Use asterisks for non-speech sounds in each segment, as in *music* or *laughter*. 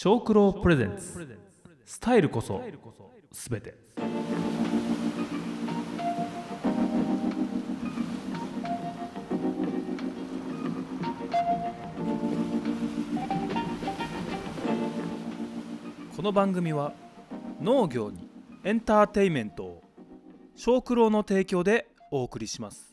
小九郎プレゼンツ。スタイルこそすべて。この番組は農業にエンターテイメントを小九郎の提供でお送りします。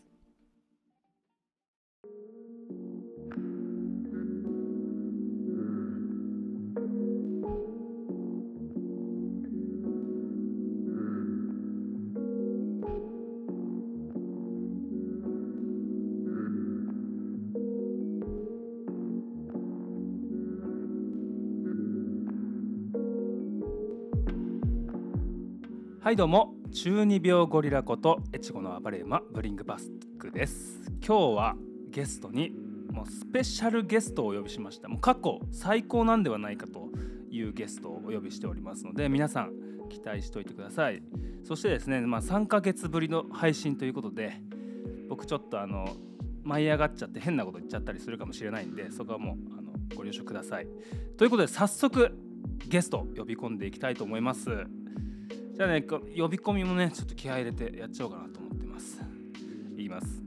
はいどうも。中二病ゴリラこと越後の暴れ馬ブリングバスクです。今日はゲストにもうスペシャルゲストをお呼びしました。もう過去最高なんではないかというゲストをお呼びしておりますので皆さん期待しておいてください。そしてですね、まあ、3ヶ月ぶりの配信ということで僕ちょっとあの舞い上がっちゃって変なこと言っちゃったりするかもしれないんでそこはもうあのご了承ください。ということで早速ゲスト呼び込んでいきたいと思います。じゃあね呼び込みもねちょっと気合入れてやっちゃおうかなと思ってます。言います。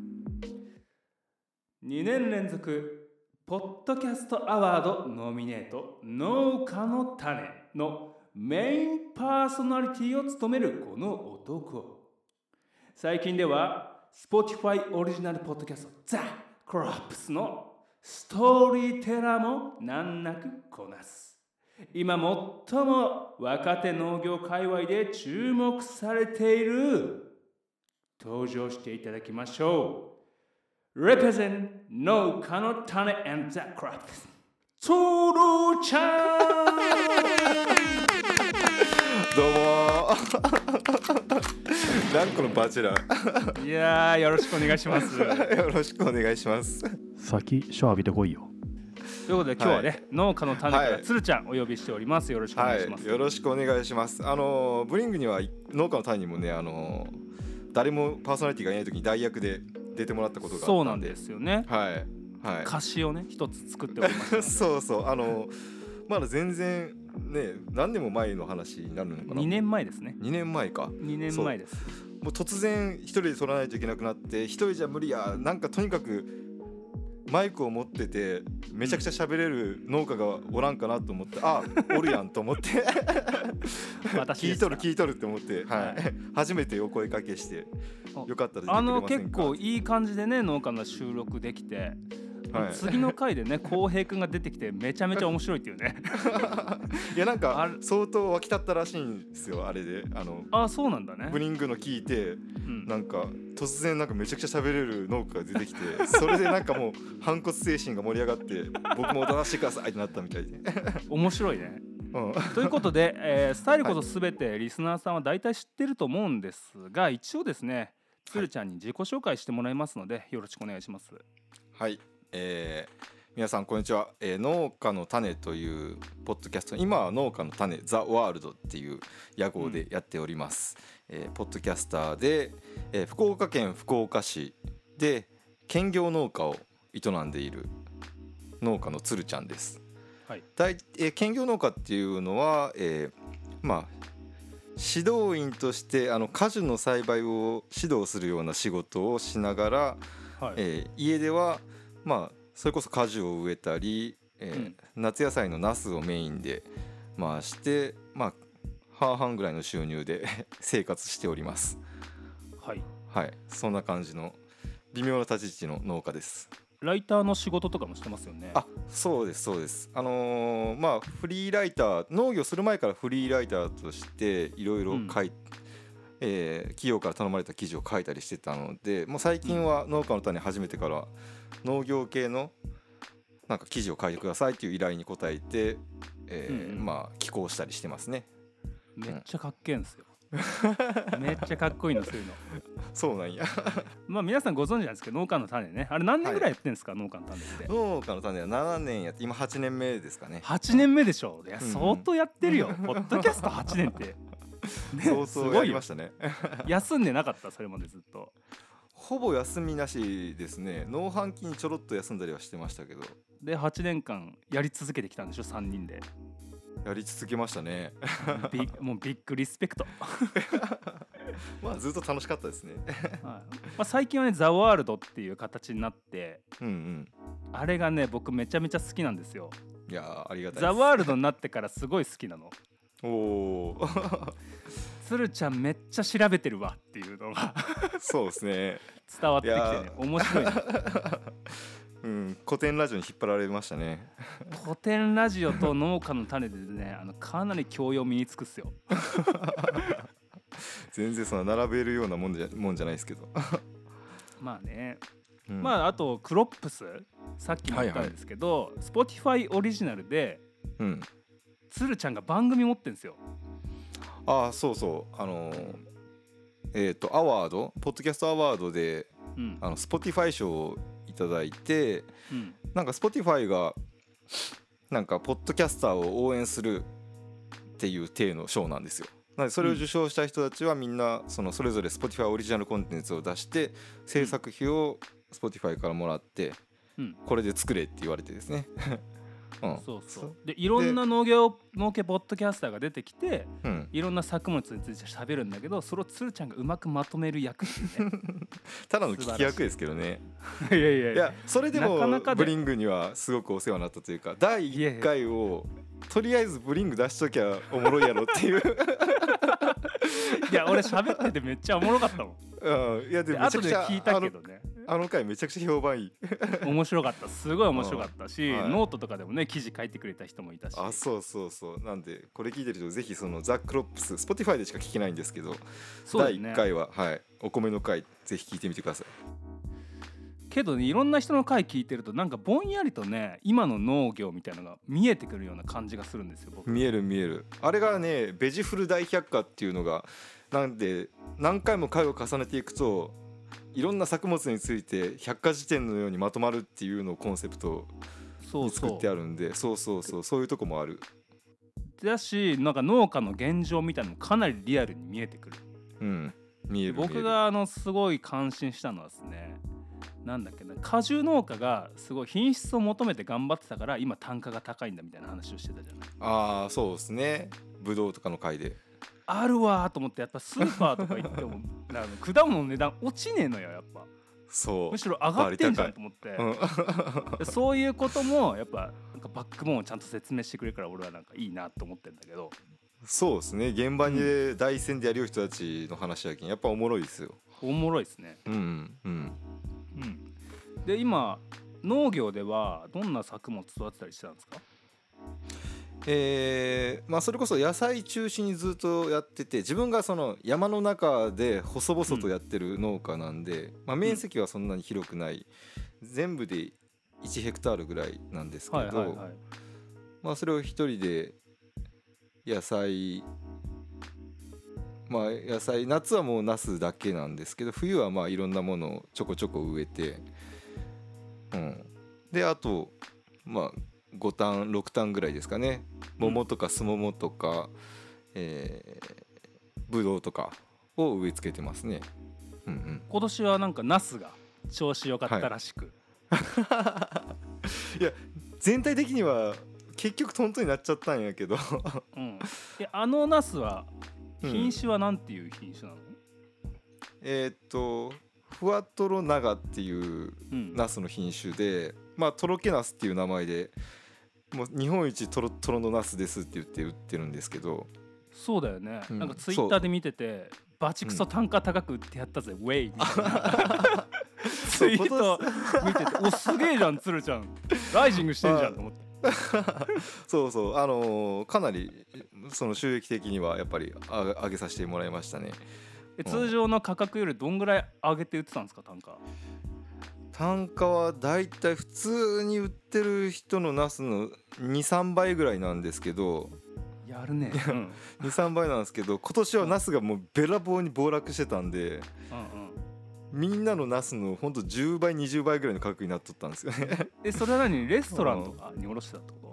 2年連続ポッドキャストアワードノミネート。農家の種のメインパーソナリティを務めるこの男最近では Spotify オリジナルポッドキャストザ・クロップスのストーリーテラーも難なくこなす。今最も若手農業界隈で注目されている。登場していただきましょう。Represent 農家の種 and the craft トロちゃんどうも。*laughs* 何個のバチェラ。ーいやーよろしくお願いします。よろしくお願いします。*laughs* 先シャワー浴びてこいよということで今日はね、はい農家の種からはい。つるちゃんお呼びしております。よろしくお願いします、はい。よろしくお願いします。あのブリングには農家の単にもねあの誰もパーソナリティがいない時に代役で出てもらったことがあったそうなんですよね。はい。はい。歌詞をね一つ作っておりましたので。*laughs* そうそう。あのまだ全然ね何年も前の話になるのかな。2年前ですね。2年前か。2年前です。もう突然一人で撮らないといけなくなって一人じゃ無理やなんかとにかくマイクを持っててめちゃくちゃ喋れる農家がおらんかなと思って *laughs* あおるやんと思って。聞いとる聞いとるって思って、はい。はい。初めてお声かけしてあよかったら出てくれあの結構いい感じでね農家の収録できて、はい。次の回でね浩平君が出てきてめちゃめちゃ面白いっていうね。*laughs* いやなんあかれ。相当沸き立ったらしいんですよあれで。あのあそうなんだね。ブリングの聞いてうん。なんか突然なんかめちゃくちゃ喋れる農家が出てきて *laughs* それでなんかもう反骨精神が盛り上がって僕も踊らせてくださいってなったみたいで、*laughs* 面白いね。うん、ということで、えースタイルこそすべてリスナーさんは大体知ってると思うんですが一応ですねつるちゃんに自己紹介してもらいますのでよろしくお願いします。はい、えー皆さんこんにちは、えー農家の種というポッドキャスト。今は農家の種ザワールドっていう屋号でやっております、えーポッドキャスターで、えー福岡県福岡市で兼業農家を営んでいる農家のつるちゃんです。はい。大えー兼業農家っていうのは、えーまあ指導員としてあの果樹の栽培を指導するような仕事をしながら、はい、えー家ではまあそれこそ果樹を植えたり、えー夏野菜のナスをメインで回してまあ半々ぐらいの収入で *laughs* 生活しております。はい。はい。そんな感じの微妙な立ち位置の農家です。ライターの仕事とかもしてますよね。あそうですそうです。あのーまあフリーライター農業する前からフリーライターとしていろいろ書い、えー企業から頼まれた記事を書いたりしてたのでもう最近は農家の種始めてから農業系のなんか記事を書いてくださいっていう依頼に応えて、えーうん。うんまあ寄稿したりしてますね。めっちゃかっけえんすよ。*laughs* めっちゃかっこいいのそういうの。そうなんや。*laughs* まあ皆さんご存知なんですけど農家の種ね。あれ何年ぐらいやってんですか、農家の種って。農家の種は7年やって今8年目ですかね。8年目でしょ。いや相当やってるよ、ポッドキャスト8年って、ね相すごいよ当やりましたね。休んでなかったそれまでずっと。ほぼ休みなしですね。農繁期にちょろっと休んだりはしてましたけど。で8年間やり続けてきたんでしょ3人で。やり続けましたね。びもうビッグリスペクト、*laughs* まあずっと楽しかったですね。はい。まあ、最近はね「ザ・ワールドっていう形になってうんあれがね僕めちゃめちゃ好きなんですよ。うんいやーありがたいザ・ワールドになってからすごい好きなのおお鶴ちゃんめっちゃ調べてるわっていうのがそうですね。伝わってきてね。面白いな *laughs* うん古典ラジオに引っ張られましたね。古典ラジオと農家の種でねあのかなり教養身につくっすよ。*laughs* 全然その並べるようなもんじゃもんじゃないですけど、*laughs* まあね、うん。まああとクロップス。さっきも言ったんですけど、Spotify オリジナルでうん鶴ちゃんが番組持ってんですよ。ああそうそう。あのーえっ、とアワードポッドキャストアワードでうん。あの Spotify 賞をいただいてうん。なんか Spotify がなんかポッドキャスターを応援するっていう体の賞なんですよ。なのでそれを受賞した人たちはみんなそのそれぞれ Spotify オリジナルコンテンツを出して制作費を Spotify からもらってうん。これで作れって言われてですね。うん、そうそう。でいろんな農業農家ポッドキャスターが出てきてうん、いろんな作物について喋るんだけどそれを鶴ちゃんがうまくまとめる役ってね。*laughs* ただの聞き役ですけどね。い。やいやいや。それでもブリングにはすごくお世話になったというか第1回をとりあえずブリング出しときゃおもろいやろっていう、*laughs* いや俺喋っててめっちゃおもろかったもん。うん、いやでめちゃくちゃ後で聞いたけどねあの回めちゃくちゃ評判いい。面白かった。すごい面白かったし、はい。ノートとかでもね記事書いてくれた人もいたし。あそうそうそう。なんでこれ聞いてる人ぜひその The Crops Spotify でしか聞けないんですけど、ね。1回ははいお米の回ぜひ聞いてみてください。けどねいろんな人の回聞いてるとなんかぼんやりとね今の農業みたいなのが見えてくるような感じがするんですよ僕。見える見える。あれがねベジフル大百科っていうのがなんで何回も回を重ねていくといろんな作物について百科事典のようにまとまるっていうのをコンセプトに作ってあるんでそうそうそうそういうとこもある。うだしなんか農家の現状みたいなのもかなりリアルに見えてくる。うん。見える僕があのすごい感心したのはですねなんだっけな果樹農家がすごい品質を求めて頑張ってたから今単価が高いんだみたいな話をしてたじゃない。ああそうですね。ブドウとかの回であるわーと思ってやっぱスーパーとか行ってもあの *laughs* 果物の値段落ちねえのよやっぱ。そう。むしろ上がってんじゃんと思って、うん。でそういうこともやっぱなんかバックボーンをちゃんと説明してくれるから俺はなんかいいなと思ってんだけど。そうですね。現場に第一線でやる人たちの話やけんやっぱおもろいですよ。おもろいですね。うんうん。うん、で今農業ではどんな作物育てたりしてたんですか？えーまあそれこそ野菜中心にずっとやってて自分がその山の中で細々とやってる農家なんで、まあ、面積はそんなに広くない。全部で1ヘクタールぐらいなんですけど、はいはいはい。まあそれを一人で野菜まあ野菜夏はもうナスだけなんですけど冬はまあいろんなものをちょこちょこ植えてうん。であとまあ5単6単ぐらいですかね。桃とかすももとか、えー、ぶどうとかを植え付けてますね。うんうん。今年はなんかナスが調子良かったらしく、い。*laughs* や全体的には結局トントンになっちゃったんやけど。うん、えあのナスはうん品種はなんていう品種なの、えーっとふわとろ長っていううん。ナスの品種でまあとろけナスっていう名前でもう日本一とろとろのナスですって言って売ってるんですけど。そうだよね、うん。なんかツイッターで見ててバチクソ単価高く売ってやったぜ、*laughs* ウェイみたいな。*laughs* ツイート見てておすげえじゃん鶴ちゃん。ライジングしてんじゃんと思って。*laughs* そうそう。あのーかなりその収益的にはやっぱりあ上げさせてもらいましたね。え通常の価格よりどんぐらい上げて売ってたんですか単価単価はだいたい普通に売ってる人のナスの23倍ぐらいなんですけどやるね、*laughs* うん、うん23倍なんですけど今年はナスがもうべらぼうに暴落してたんでうんみんなのナスのほんと10倍20倍ぐらいの価格になっとったんですよね。えそれは何？レストランとかに卸してたってこ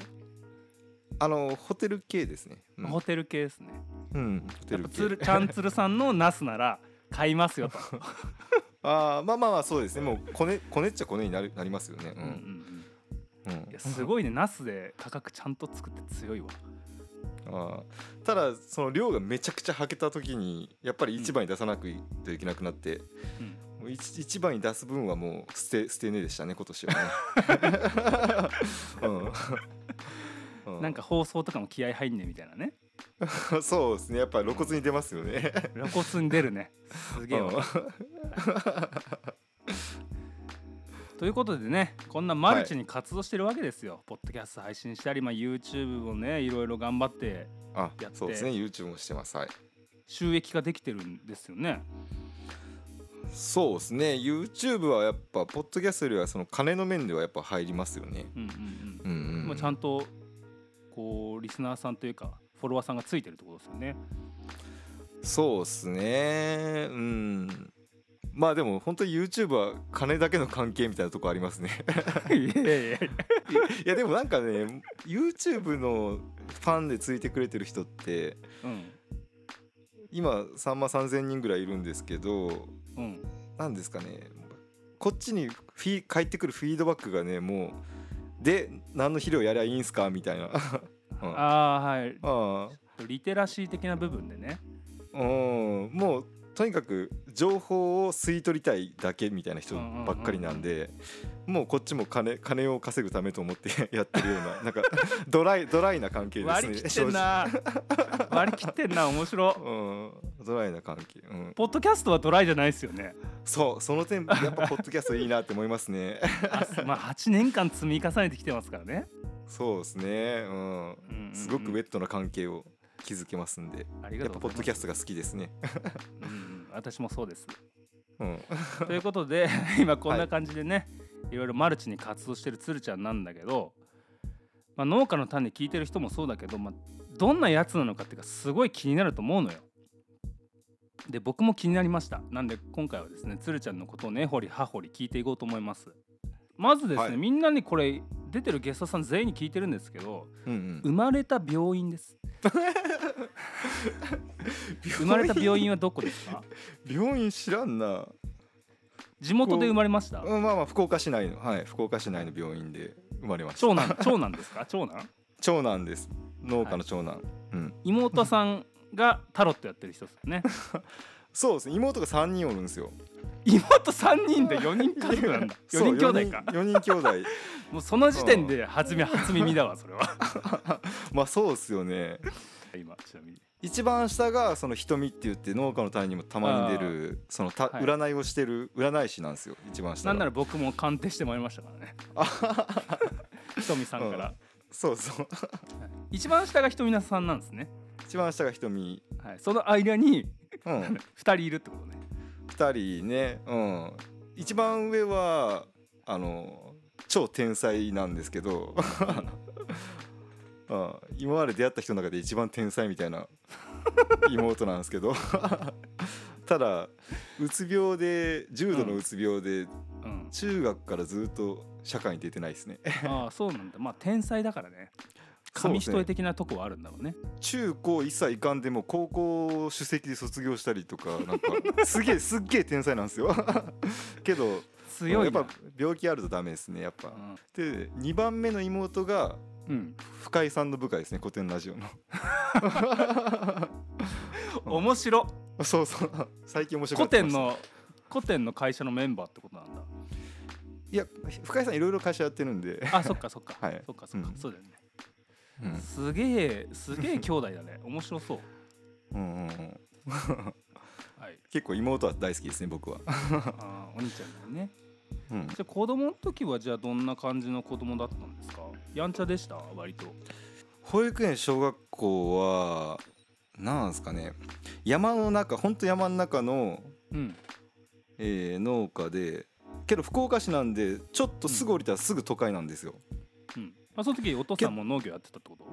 あのホテル系ですね。うと、ん、ホテル系ですね。うんホテル系。ちゃんつるさんのナスなら買いますよと、*laughs* ああまあまあまあそうですね。もうこねこねっちゃこねになるなりますよね。うん。うんうんすごいね。ナスで価格ちゃんと作って強いわ。あただその量がめちゃくちゃはけた時にやっぱり一番に出さなくいといけなくなって、うん。もう一一番に出す分はもう捨て捨てねでしたね今年はね、*laughs* うん。うなんか放送とかも気合入んねみたいなね *laughs* そうですね。やっぱ露骨に出ますよね。露骨に出るね。すげえ *laughs* ということでねこんなマルチに活動してるわけですよ、ポッドキャスト配信したり、まあ、YouTube もねいろいろ頑張ってあやって。そうですね。YouTube もしてます。はい。収益化できてるんですよね。そうですね。YouTube はやっぱポッドキャストよりはその金の面ではやっぱ入りますよね。うんうんううんん、うん。まあ、ちゃんとこうリスナーさんというかフォロワーさんがついてるってことですよね。そうですね。うん。まあでも本当に YouTube は金だけの関係みたいなとこありますね。いや *laughs* でもなんかね YouTube のファンでついてくれてる人ってうん。今3万3000人ぐらいいるんですけどうん。なんですかね。こっちにフィ返ってくるフィードバックがねもうで何の肥料やりゃいいんすかみたいな。うんあああはい。あリテラシー的な部分でね。うん。もうとにかく情報を吸い取りたいだけみたいな人ばっかりなんでもうこっちも金金を稼ぐためと思って *laughs* やってるようななんか *laughs* ドライドライな関係ですね。割り切ってんな。割り切ってんな面白。*laughs* うんドライな関係。うん。ポッドキャストはドライじゃないですよね。そうその点やっぱポッドキャストいいなって思いますね。あまあ8年間積み重ねてきてますからね。そうですね。うん。うんうんうん。すごくウェットな関係を築けますんでありがやっぱポッドキャストが好きですね。うん私もそうです。うん。*laughs* ということで *laughs* 今こんな感じでね、い、ろいろマルチに活動してるつるちゃんなんだけど、まあ、農家の種聞いてる人もそうだけど、まあ、どんなやつなのかっていうかすごい気になると思うのよ。で僕も気になりました。なんで今回はですねつるちゃんのことを根掘り葉掘り聞いていこうと思います。まずですね、はい。みんなにこれ出てるゲストさん全員に聞いてるんですけどうんうん。生まれた病院です。*laughs* 生まれた病院はどこですか？病院知らんな。地元で生まれました？うんまあまあ福岡市内のはい福岡市内の病院で生まれました。長男 *laughs* 長男ですか？長男？長男です。農家の長男、うん。妹さんがタロットやってる人ですよね *laughs* そうですね。妹が3人おるんですよ。妹3人で4人家族なんだ。*laughs* 4人兄弟か。4人兄弟。*laughs* もうその時点で初め初耳だわそれは。*laughs* まあそうですよね。今ちなみに。一番下がその瞳って言って農家の種にもたまに出るそのたはい。占いをしてる占い師なんですよ一番下が。なんなら僕も鑑定してもらいましたからね。ひとみさんから、そうそう。一番下がひとみさんなんですね、一番下が瞳。はい、その間にうん。2人いるってことね。2人ね。うん。一番上はあの超天才なんですけど。*laughs* うん。今まで出会った人の中で一番天才みたいな *laughs* 妹なんですけど。*laughs* ただうつ病で重度のうつ病でうん、中学からずっと社会に出てないですね。ああそうなんだ。まあ天才だからね紙一重的なとこはあるんだろうね。中高一切いかんでも高校首席で卒業したりとかなんか *laughs* すげえすっげえ天才なんですよ。*laughs* けど強いな。やっぱ病気あるとダメですねやっぱ。うん。で2番目の妹がうん、深井さんの部下ですね古典ラジオの。*laughs* 面白。そうそう。最近面白かった。古典の古典の会社のメンバーってことなんだ。いや深井さんいろいろ会社やってるんで。あそっかそっか、はい。そっかそっか、うん。そうだよねうん。すげえすげえ兄弟だね。*laughs* 面白そう。うんうんうん。はい。結構妹は大好きですね僕は、あーお兄ちゃんだよね。うん。じゃあ子供の時はじゃあどんな感じの子供だったんですか？やんちゃでした？割と。保育園小学校はなんですかね。山の中ほんと山の中の、うん。えー農家でけど福岡市なんでちょっとすぐ降りたらすぐ都会なんですよ、うんあその時お父さんも農業やってたってこと？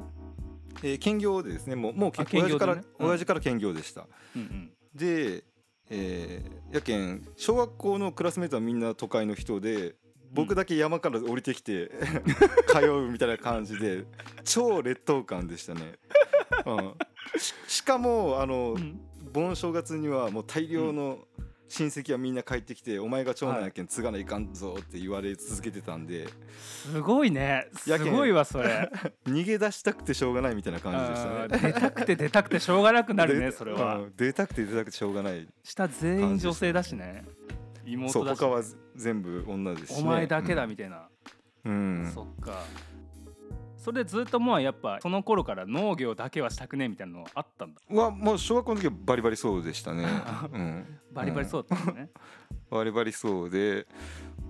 えー兼業でですねもうもうけあ兼業でね。親父から、うん。親父から兼業でした。うんうん。で、えーやけん小学校のクラスメートはみんな都会の人で僕だけ山から降りてきて *laughs* 通うみたいな感じで超劣等感でしたね、うん、ししかもあの、うん。盆正月にはもう大量の親戚はみんな帰ってきて「お前が長男やけん継がないかんぞ」って言われ続けてたんで。すごいね。すごいわそれ。*laughs* 逃げ出したくてしょうがないみたいな感じでしたあね。ー *laughs* 出たくて出たくてしょうがなくなるねで *laughs* それは。うん出たくて出たくてしょうがない。下全員女性だしね。そう妹だし他は全部女ですし、ね、お前だけだみたいな、うん、うん。そっかそれでずっともうやっぱその頃から農業だけはしたくねえみたいなのあったんだ？はもう小学校の時はバリバリそうでしたね、*laughs* うん、バリバリそうだったね、バリバリそうで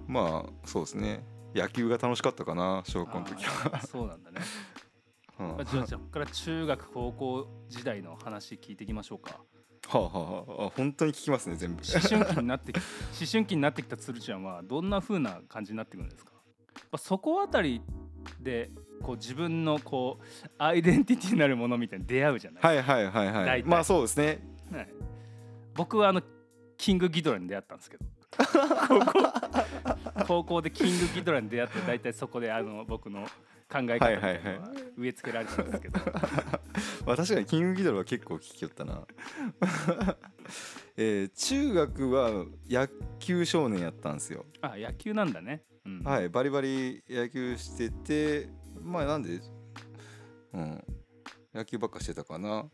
まあそうですね。野球が楽しかったかな小学校の時は、そうなんだね。*laughs* うん。あじゃあじゃあここから中学高校時代の話聞いていきましょうか。はあはあは本当に聞きますね全部。思春期になってき *laughs* 思春期になってきた鶴ちゃんはどんな風な感じになってくるんですか？そこあたりでこう自分のこうアイデンティティになるものみたいに出会うじゃない、はいはいはいは大体。いまあそうですね。はい。僕はあのキングギドラに出会ったんですけど。高 *laughs* 校高校でキングギドラに出会って大体そこであの僕の考え方みたい。植え付けられてたんですけど、*laughs* まあ確かにキングギドラは結構聞きよったな。*laughs* えー中学は野球少年やったんですよ。あ野球なんだね、うん、はいバリバリ野球しててまあなんでうん野球ばっかしてたかな。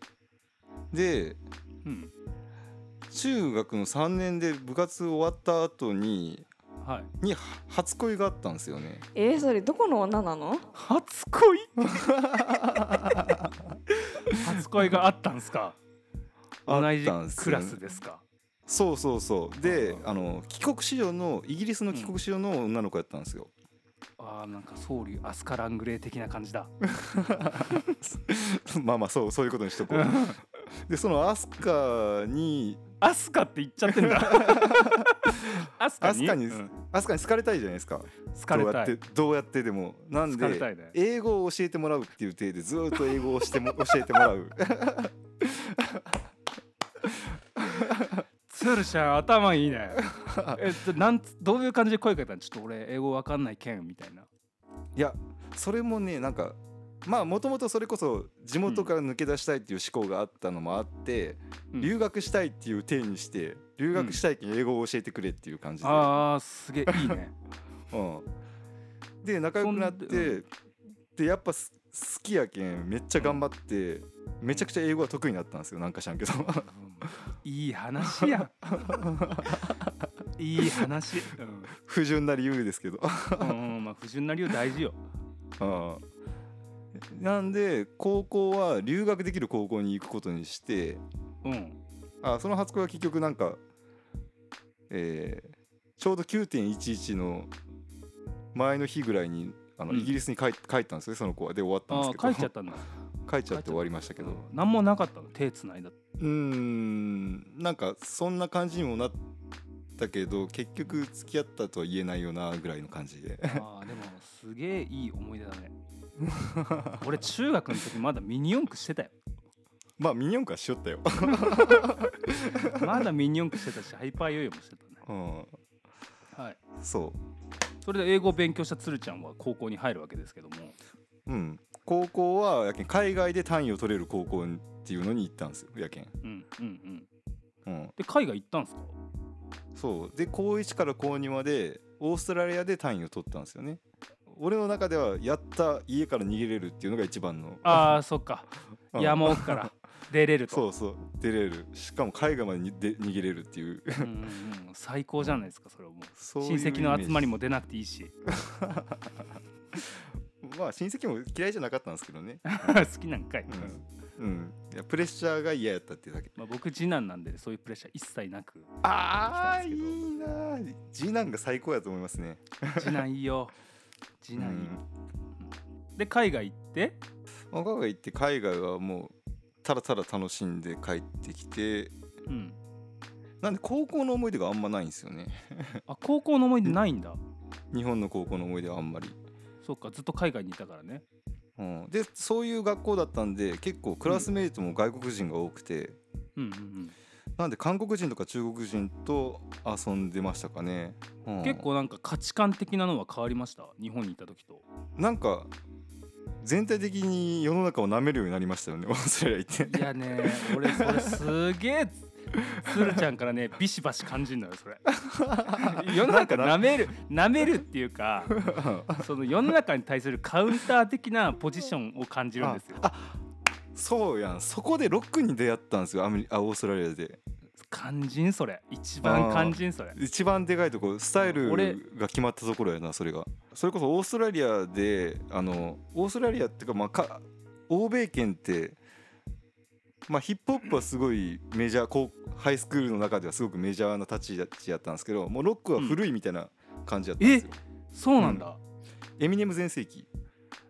でうん。中学の3年で部活終わった後にはい。には初恋があったんですよね。えー、それどこの女なの？初恋？初恋があったんすか？あ同じクラスですか？そうそうそう。でうんあの帰国子女のイギリスの帰国子女の女の子やったんですよ、あーなんかソウルアスカ・ラングレー的な感じだ。*laughs* まあまあそうそういうことにしとこう。*laughs* でそのアスカにアスカって言っちゃってんだ。*laughs* アスカに？アスカにうん。アスカに好かれたいじゃないですか。好かれたい。どうやってどうやってでも。なんでいね。英語を教えてもらうっていう体でずーっと英語をしても教えてもらうツールちゃん頭いいねえっとなんどういう感じで声かけたのちょっと俺英語わかんないけんみたいないやそれもねなんかまあもともとそれこそ地元から抜け出したいっていう思考があったのもあって、うん留学したいっていう体にして留学したいけん英語を教えてくれっていう感じで、あーすげえいいねうん、で仲良くなって、でやっぱ好きやけんめっちゃ頑張って、めちゃくちゃ英語が得意になったんですよなんか知らんけど。いい話やいい話、うん。不純な理由ですけど。うんうんまあ不純な理由大事よ。うん。なんで高校は留学できる高校に行くことにしてうん。あその初恋は結局なんか、えーちょうど9.11の前の日ぐらいにあの、うん。イギリスに帰帰ったんですよその子は。で終わったんあですけど。あ帰っちゃったんだ。*laughs* 帰っちゃって終わりましたけど。何もなかったの？手つないだうーん。なんかそんな感じにもなったけど結局付き合ったとは言えないよなぐらいの感じで。あーでもすげえいい思い出だね。俺中学の時まだミニ四駆してたよ。*laughs* まあミニ四駆はしよったよ、*laughs* まだミニ四駆してたしハイパーヨーヨーもしてたね。うん、はい。そうそれで英語を勉強したつるちゃんは高校に入るわけですけども。うん、高校はやけん海外で単位を取れる高校っていうのに行ったんですよやけん、うんうんうん。うん、で海外行ったんすか？そう。で高1から高2までオーストラリアで単位を取ったんですよね。俺の中ではやった家から逃げれるっていうのが一番の。あーそっか。うん。山奥から出れると。そうそう。出れる。しかも海外までにで逃げれるっていう。うん最高じゃないですかそれはもう。親戚の集まりも出なくていいし。*laughs* まあ親戚も嫌いじゃなかったんですけどね。*laughs* 好きなんかい、うん、うん、いやプレッシャーが嫌やったっていうだけ。まあ、僕次男なんでそういうプレッシャー一切なく。ああいいなー。次男が最高やと思いますね。次男いいよ。*laughs* 次男いい、うん。で海外行って？まあ海外行って海外はもうただただ楽しんで帰ってきてうん。なんで高校の思い出があんまないんですよね。あ高校の思い出ないんだ。*laughs* 日本の高校の思い出はあんまり、そっかずっと海外にいたからね。うん、でそういう学校だったんで結構クラスメイトも外国人が多くて、うんうんなんで韓国人とか中国人と遊んでましたかね、ううんん、結構なんか価値観的なのは変わりました？日本にいた時と。なんか全体的に世の中を舐めるようになりましたよね。オーストラリア行って。いやね俺それすげえ鶴ちゃんからねビシバシ感じるのよそれ。*laughs* 世の中なめるなめるっていうか *laughs* その世の中に対するカウンター的なポジションを感じるんですよ。あそうやん。そこでロックに出会ったんですよアメリあオーストラリアで肝心それ。一番肝心それ。一番でかいとこスタイル俺。が決まったところやなそれが。それこそオーストラリアであのオーストラリアっていうかまあか欧米圏ってまあヒップホップはすごいメジャーこうハイスクールの中ではすごくメジャーな立ち位置やったんですけどもうロックは古いみたいな感じやったんですよ、そうなんだ、エミネム全盛期。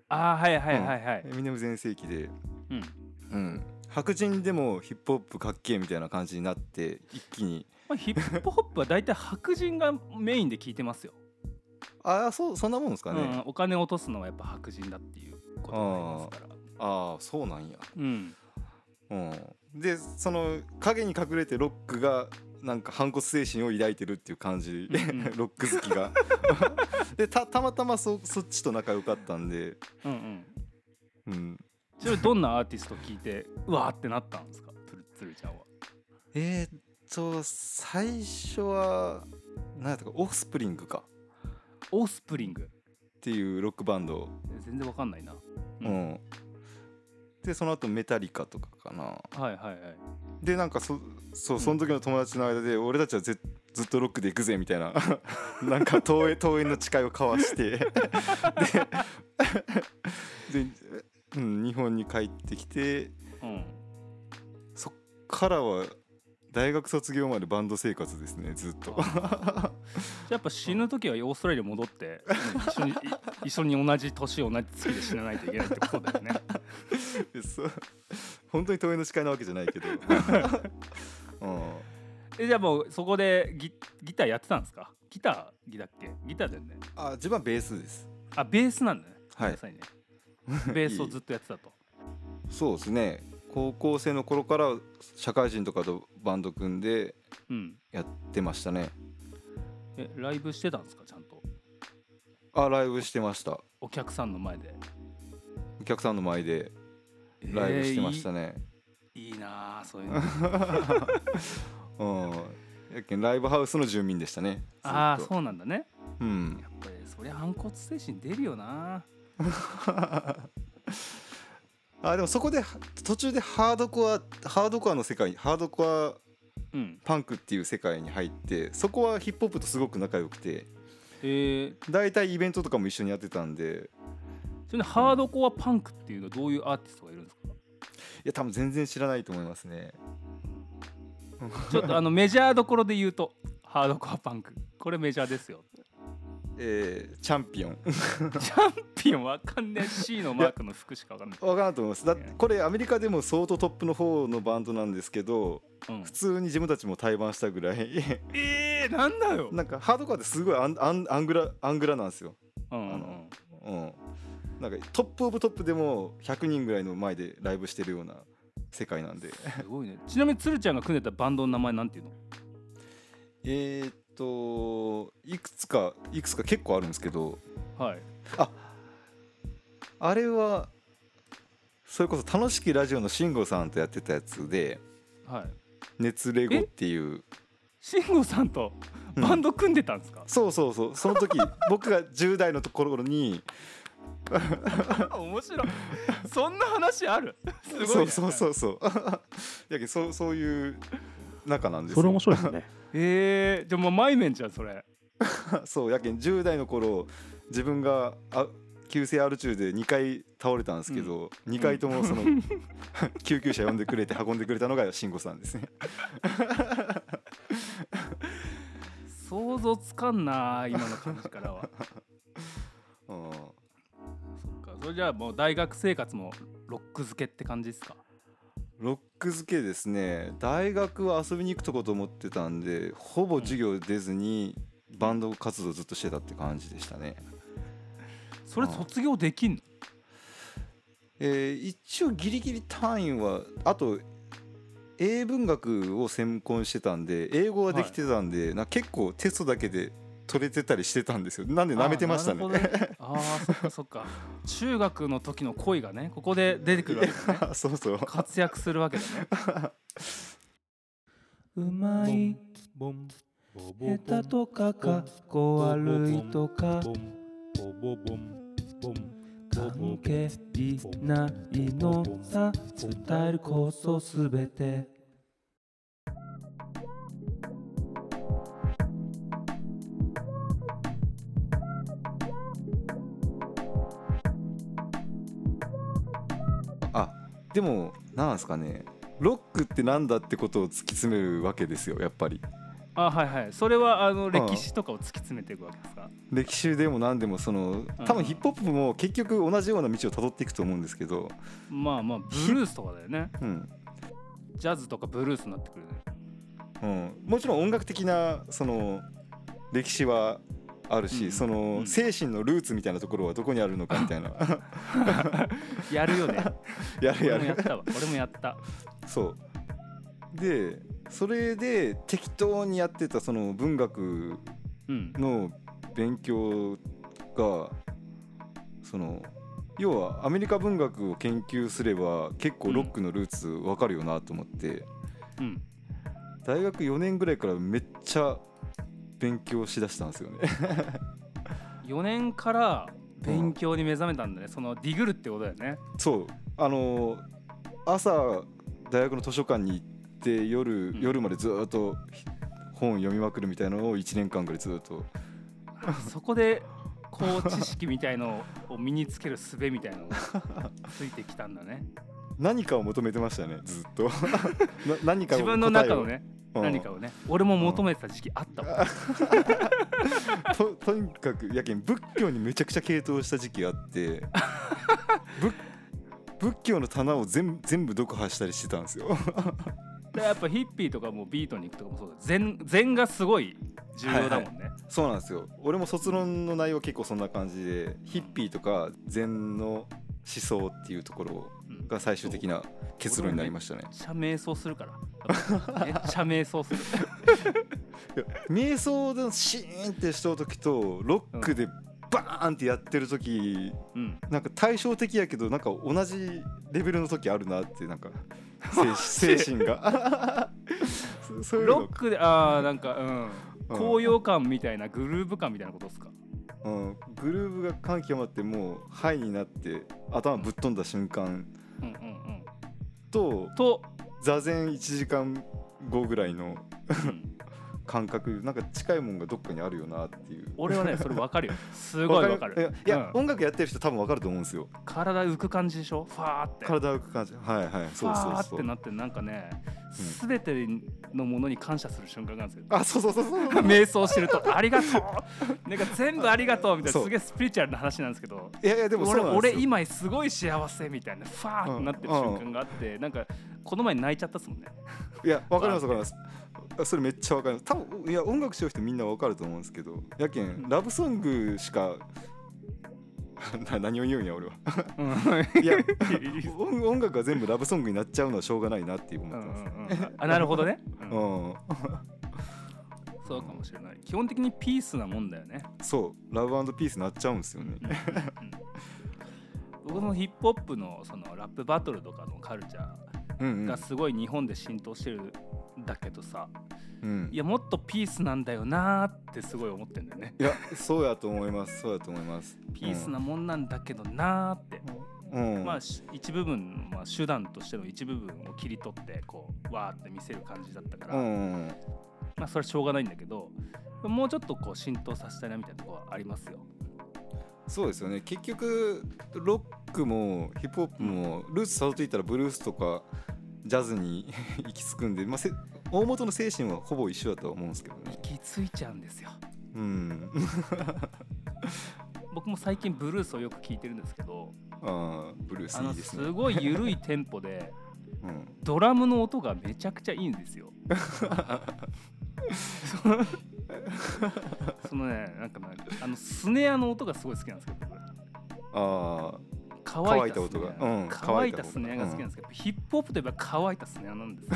ああはいはいはいはい、エミネム全盛期で。うん。うん白人でもヒップホップかっけえみたいな感じになって一気に。まあ、ヒップホップは大体白人がメインで聞いてますよ、ああそうそんなもんですかね、うん、お金落とすのはやっぱ白人だっていうことになりますから。ああそうなんや。うん。うん、でその影に隠れてロックがなんか反骨精神を抱いてるっていう感じ。で、うんうん。*laughs* ロック好きが。*laughs* でたたまたまそそっちと仲良かったんで、うんうん。うん、ちなみにどんなアーティスト聞いて *laughs* うわーってなったんですか？つるつるちゃんは。えー、っと最初は何やったかオフスプリングか。オースプリング？っていうロックバンド、全然わかんないな。うん。でその後メタリカとかかな。はいはいはい。でなんかそそうその時の友達の間で、俺たちはぜずっとロックで行くぜみたいな。*laughs* なんか遠い遠いの誓いを交わして。で *laughs* で、うん、日本に帰ってきてうん。そっからは大学卒業までバンド生活ですねずっと。じゃあやっぱ死ぬ時はオーストラリア戻って一緒にい *laughs* 一緒に同じ年同じ月で死なないといけないってことだよね。そう。本当に遠いの誓いなわけじゃないけど、*laughs* うん、えじゃあもうそこでギギターやってたんですか？ギターギだっけ？ギターだよね。あ自分はベースです。あベースなんだね。はいね *laughs* ベースをずっとやってたと。そうですね。高校生の頃から社会人とかとバンド組んでうん。やってましたね。えライブしてたんですか？ちゃんと。あライブしてました。お客さんの前で。お客さんの前でライブしてましたね、えーいいなあそういうの。*laughs* うん。やけんライブハウスの住民でしたね。ああそうなんだね。うん。やっぱりそりゃ反骨精神出るよな *laughs* あでもそこで途中でハードコアハードコアの世界ハードコアうん。パンクっていう世界に入ってそこはヒップホップとすごく仲良くてえー、大体イベントとかも一緒にやってたんで。それでハードコアパンクっていうのはどういうアーティストがいるんですか？いや多分全然知らないと思いますね。ちょっとあのメジャーどころで言うとハードコアパンクこれメジャーですよえーチャンピオン。チャンピオンわかんねえ。C のマークの服しかわかんない、わからんと思います。だってこれアメリカでも相当トップの方のバンドなんですけどうん。普、通に自分たちも対バンしたぐらい。えー、なんだよ。なんかハードコアってすごいアンアンアングラアングラなんですよ。うんうんあのうん。なんかトップオブトップでも100人ぐらいの前でライブしてるような世界なんで。すごいね。ちなみに鶴ちゃんが組んでたバンドの名前なんていうの？えーっといくつかいくつか結構あるんですけど。はい。あれはそれこそ楽しきラジオの慎吾さんとやってたやつではい「熱レゴ」っていう。慎吾さんとバンド組んでたんですか、そうそうそう。その時 *laughs* 僕が10代のところに面白い。そんな話ある？すごい、ね、そうそうそうそう。*laughs* やけどそうそういう仲なんですよ。それ面白いですね。*laughs* えー、じゃあもうマイメンじゃんそれ。*laughs* そうやけん10代の頃自分があ急性アル中で2回倒れたんですけど、2回ともその *laughs* 救急車呼んでくれて運んでくれたのが慎吾さんですね。想像つかんな今の感じからは。うん。そっか。それじゃあもう大学生活もロック漬けって感じですか？ロック漬けですね。大学は遊びに行くとこと思ってたんでほぼ授業出ずにバンド活動ずっとしてたって感じでしたね。それ卒業できんの？えー一応ギリギリ単位はあと英文学を専攻してたんで英語はできてたんで、な結構テストだけで取れてたりしてたんですよ。なんで舐めてましたね。ああーそっかそっか。中学の時の恋がねここで出てくるわけだね。*laughs* そうそう。活躍するわけだね。うまい下手とかかっこ悪いとか関係ないのさ伝えるこそすべてでもなんですかね。ロックってなんだってことを突き詰めるわけですよやっぱり。あはいはい。それはあの歴史とかを突き詰めていくわけですか？歴史でも何でもその多分ヒップホップも結局同じような道をたどっていくと思うんですけど、まあまあブルースとかだよね。うん。ジャズとかブルースになってくるね。うん、もちろん音楽的なその歴史はあるし、うんその、うん。精神のルーツみたいなところはどこにあるのかみたいな。*laughs* やるよね。*laughs* やるやる。俺もやったわ。俺もやった。そう。でそれで適当にやってたその文学うん。の勉強がその要はアメリカ文学を研究すれば結構ロックのルーツわかるよなと思って、うん。大学4年ぐらいからめっちゃ勉強しだしたんですよね。*laughs* 4年から勉強に目覚めたんだね、そのディグルってことだよね。そう。あの朝大学の図書館に行って夜、うん。夜までずっと本読みまくるみたいなのを1年間ぐらいずっと。*laughs* そこでこう知識みたいのを身につける術みたいなのがついてきたんだね *laughs* 何かを求めてましたねずっと。*laughs* な何かを自分の中のね、うん。何かをね俺も求めてた時期あったわ、*laughs* ととにかくやけん仏教にめちゃくちゃ傾倒した時期があって *laughs* 仏仏教の棚を全全部読破したりしてたんですよ。でやっぱヒッピーとかもビートに行くとかもそうだ。禅禅がすごい重要だもんね、そうなんですよ。俺も卒論の内容結構そんな感じでヒッピーとか禅の思想っていうところうん。が最終的な結論になりましたね。めっちゃ瞑想するから。めっちゃ瞑想する瞑想でシーンってしとう時とロックでバーンってやってる時うん。なんか対照的やけどなんか同じレベルの時あるなってなんか精 *laughs* 精神が。*laughs* ういうの。ロックでああなんかうん。うん。高揚感みたいなグルーヴ感みたいなことですか？うん、グルーヴが感極まってもうハイになって頭ぶっ飛んだ瞬間うんうんうん。とと、座禅1時間後ぐらいのうん。感覚なんか近いもんがどっかにあるよなっていう。俺はねそれ分かるよ。*laughs* すごい分かる。いやいや、うん。音楽やってる人多分分かると思うんですよ。体浮く感じでしょ？ファーって。体を浮く感じ。はいはい。フそうそう。ァーそうってなってなんかね、すべてのものに感謝する瞬間なんですよ。あそうそうそう。*laughs* そう。瞑想してるとありがとう。なんか全部ありがとうみたいそう。なすげえスピリチュアルな話なんですけど。いやいやでもそう俺俺今すごい幸せみたいなファーってなってる瞬間があって、なんかこの前泣いちゃったっすもんね。いや分かります分かります。あそれめっちゃ分かります。多分いや音楽しよう人みんな分かると思うんですけどやけんラブソングしかな *laughs* 何を言うんや俺は。いや *laughs* 音音楽が全部ラブソングになっちゃうのはしょうがないなって思うんってます、うんうんあなるほどね、うん。うん。そうかもしれない。基本的にピースなもんだよね、そう。ラブピースになっちゃうんですよね。僕のヒップホップのそのラップバトルとかのカルチャーがすごい日本で浸透してるんだけどさ、うん。いやもっとピースなんだよなーってすごい思ってんだよね。いやそうやと思います。そうやと思います。ピースなもんなんだけどなーって、うん、うん。まあし一部分、まあ、手段としての一部分を切り取ってこうわーって見せる感じだったから、うんうんまあそれはしょうがないんだけどもうちょっとこう浸透させたいなみたいなところはありますよ。そうですよね。結局ロックもヒップホップもルーツ辿っていったらブルースとかジャズに *laughs* 行き着くんで、まあ、せ大元の精神はほぼ一緒だとは思うんですけどね。行き着いちゃうんですよ。うん。*laughs* 僕も最近ブルースをよく聞いてるんですけどあーブルースいいですね。すごい緩いテンポで *laughs* うん。ドラムの音がめちゃくちゃいいんですよ。*laughs* そのねなんかねあのスネアの音がすごい好きなんですけど僕。あ乾いた音が。うん乾いたスネアが好きなんですけど、ヒップホップといえば乾いたスネアなんですよ。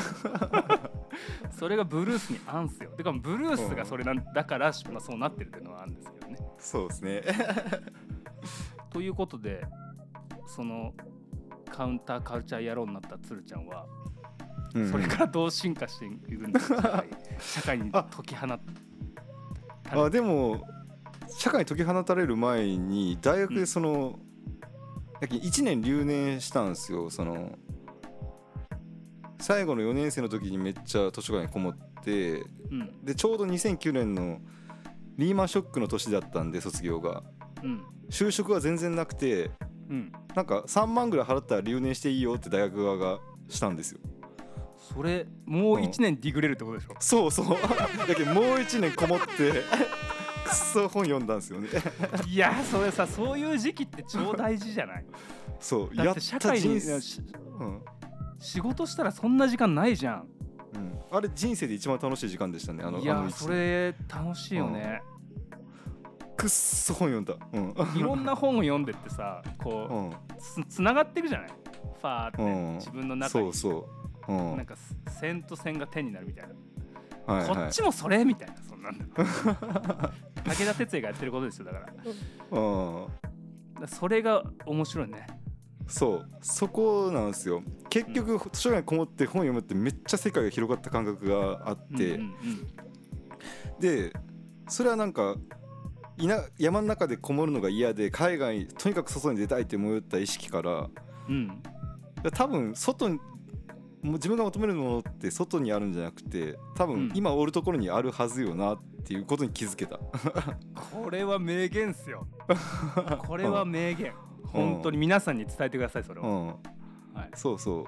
*laughs* それがブルースに合うんすよ。てかブルースがそれなんだから、まあ、そうなってるっていうのはあるんですけどね。あそうですね。*laughs* ということでそのカウンターカルチャー野郎になったつるちゃんはうんうんそれからどう進化しているん *laughs* 社会にあ解き放っあでも社会に解き放たれる前に大学でその、やけん1年留年したんですよ。その最後の4年生の時にめっちゃ図書館にこもってうん。でちょうど2009年のリーマンショックの年だったんで卒業が。うん。就職は全然なくてうん。なんか3万ぐらい払ったら留年していいよって大学側がしたんですよそれもう1年ディグれるってことでしょ、そうそう。*laughs* だけどもう1年こもってくっそ本読んだんですよね。*laughs* いやそれさそういう時期って超大事じゃない？*laughs* そうだって社会に人生しうん。仕事したらそんな時間ないじゃん。うん、あれ人生で一番楽しい時間でしたねあのいやそれ楽しいよね、くっそ本読んだ。うん。いろんな本を読んでってさこうん。うつつながっていくじゃない？ファーって、うん。自分の中に。そうそううん。なんかす線と線が点になるみたいな、はいはい。こっちもそれみたいなそんなんだ *laughs* 武田鉄矢がやってることですよだから。うん。らそれが面白いね。そう。そこなんですよ。結局図書館にこもって本読むってめっちゃ世界が広がった感覚があって、うんうんでそれはなんか山の中でこもるのが嫌で海外にとにかく外に出たいって思った意識から。うん。多分外にもう自分が求めるものって外にあるんじゃなくて多うん。分今おるところにあるはずよなっていうことに気づけた。これは名言っすよ。*laughs* これは名言。本当に皆さんに伝えてくださいそれは、うん、はい、そうそう。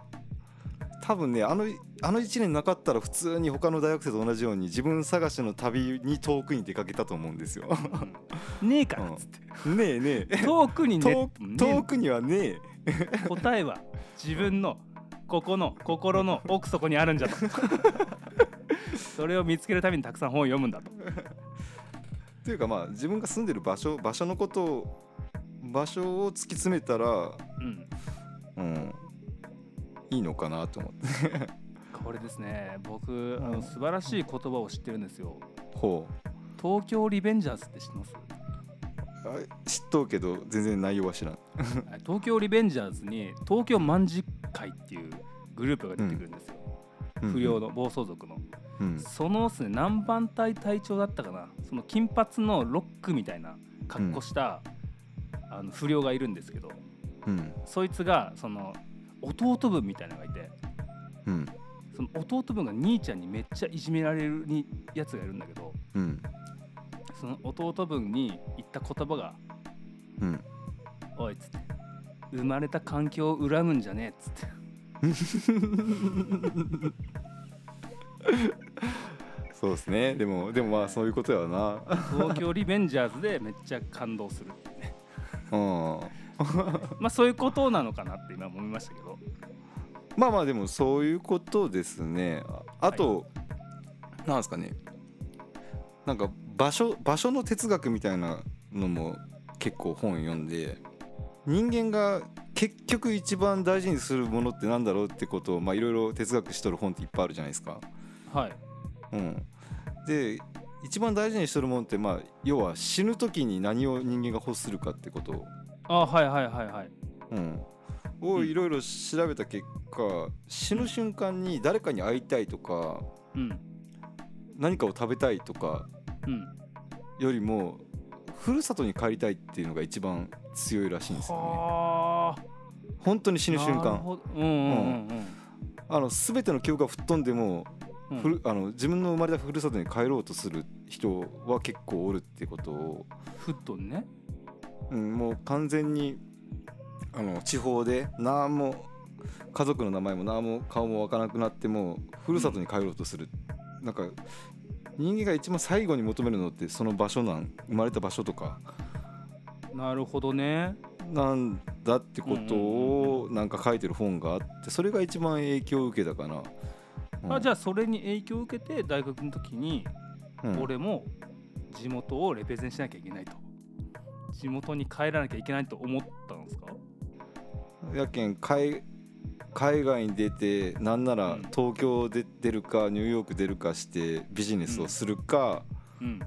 多分ねあのあの1年なかったら普通に他の大学生と同じように自分探しの旅に遠くに出かけたと思うんですよ。うん。ねえからっつって、ねえねえ。遠くにね。遠くにはね答えは自分のここの心の奥底にあるんじゃと。*laughs* それを見つけるためにたくさん本を読むんだと。というかまあ自分が住んでる場所場所のことを場所を突き詰めたら、うん。うん、いいのかなと思って。*laughs* これですね。僕あの素晴らしい言葉を知ってるんですよ。ほ東京リベンジャーズって知ってます？知っとうけど全然内容は知らん。東京リベンジャーズに東京卍会っていうグループが出てくるんですよ、不良の暴走族の、うん。そのですね何番隊隊長だったかな。その金髪のロックみたいな格好した、あの不良がいるんですけど。うん。そいつがその弟分みたいなのがいて。うん。その弟分が兄ちゃんにめっちゃいじめられるにやつがいるんだけど。うん。その弟分に言った言葉がうん「おい」っつって「生まれた環境を恨むんじゃねえ」っつってそうですね。でもでもまあそういうことやな。東京リベンジャーズでめっちゃ感動するっていうね。うん。*laughs* まあそういうことなのかなって今思いましたけど。まあまあでもそういうことですね。ああと、なんですかね。なんか場所場所の哲学みたいなのも結構本読んで人間が結局一番大事にするものってなんだろうってことをまあいろいろ哲学しとる本っていっぱいあるじゃないですか。はい。うん、で一番大事にしとるものってまあ要は死ぬ時に何を人間が欲するかってこと。をあはいはいはいはい。うん、をうんいろいろ調べた結果、死ぬ瞬間に誰かに会いたいとかうん。何かを食べたいとかうん。よりもふるさとに帰りたいっていうのが一番強いらしいんですよね。はあ。本当に死ぬ瞬間。あの全ての記憶が吹っ飛んでも、うん。あの自分の生まれたふるさとに帰ろうとする人は結構おるってことを、フットンね。うん、もう完全にあの地方で何も家族の名前も何も顔もわからなくなってもふるさとに帰ろうとする、なんか人間が一番最後に求めるのってその場所なん生まれた場所とか。なるほどね。なんだってことをなんか書いてる本があってそれが一番影響を受けたかな。あじゃあそれに影響を受けて大学の時に俺も地元をレペゼンしなきゃいけないと。地元に帰らなきゃいけないと思ったんですか？やけん海海外に出てなんならうん。東京で出るかニューヨーク出るかしてビジネスをするか、うん。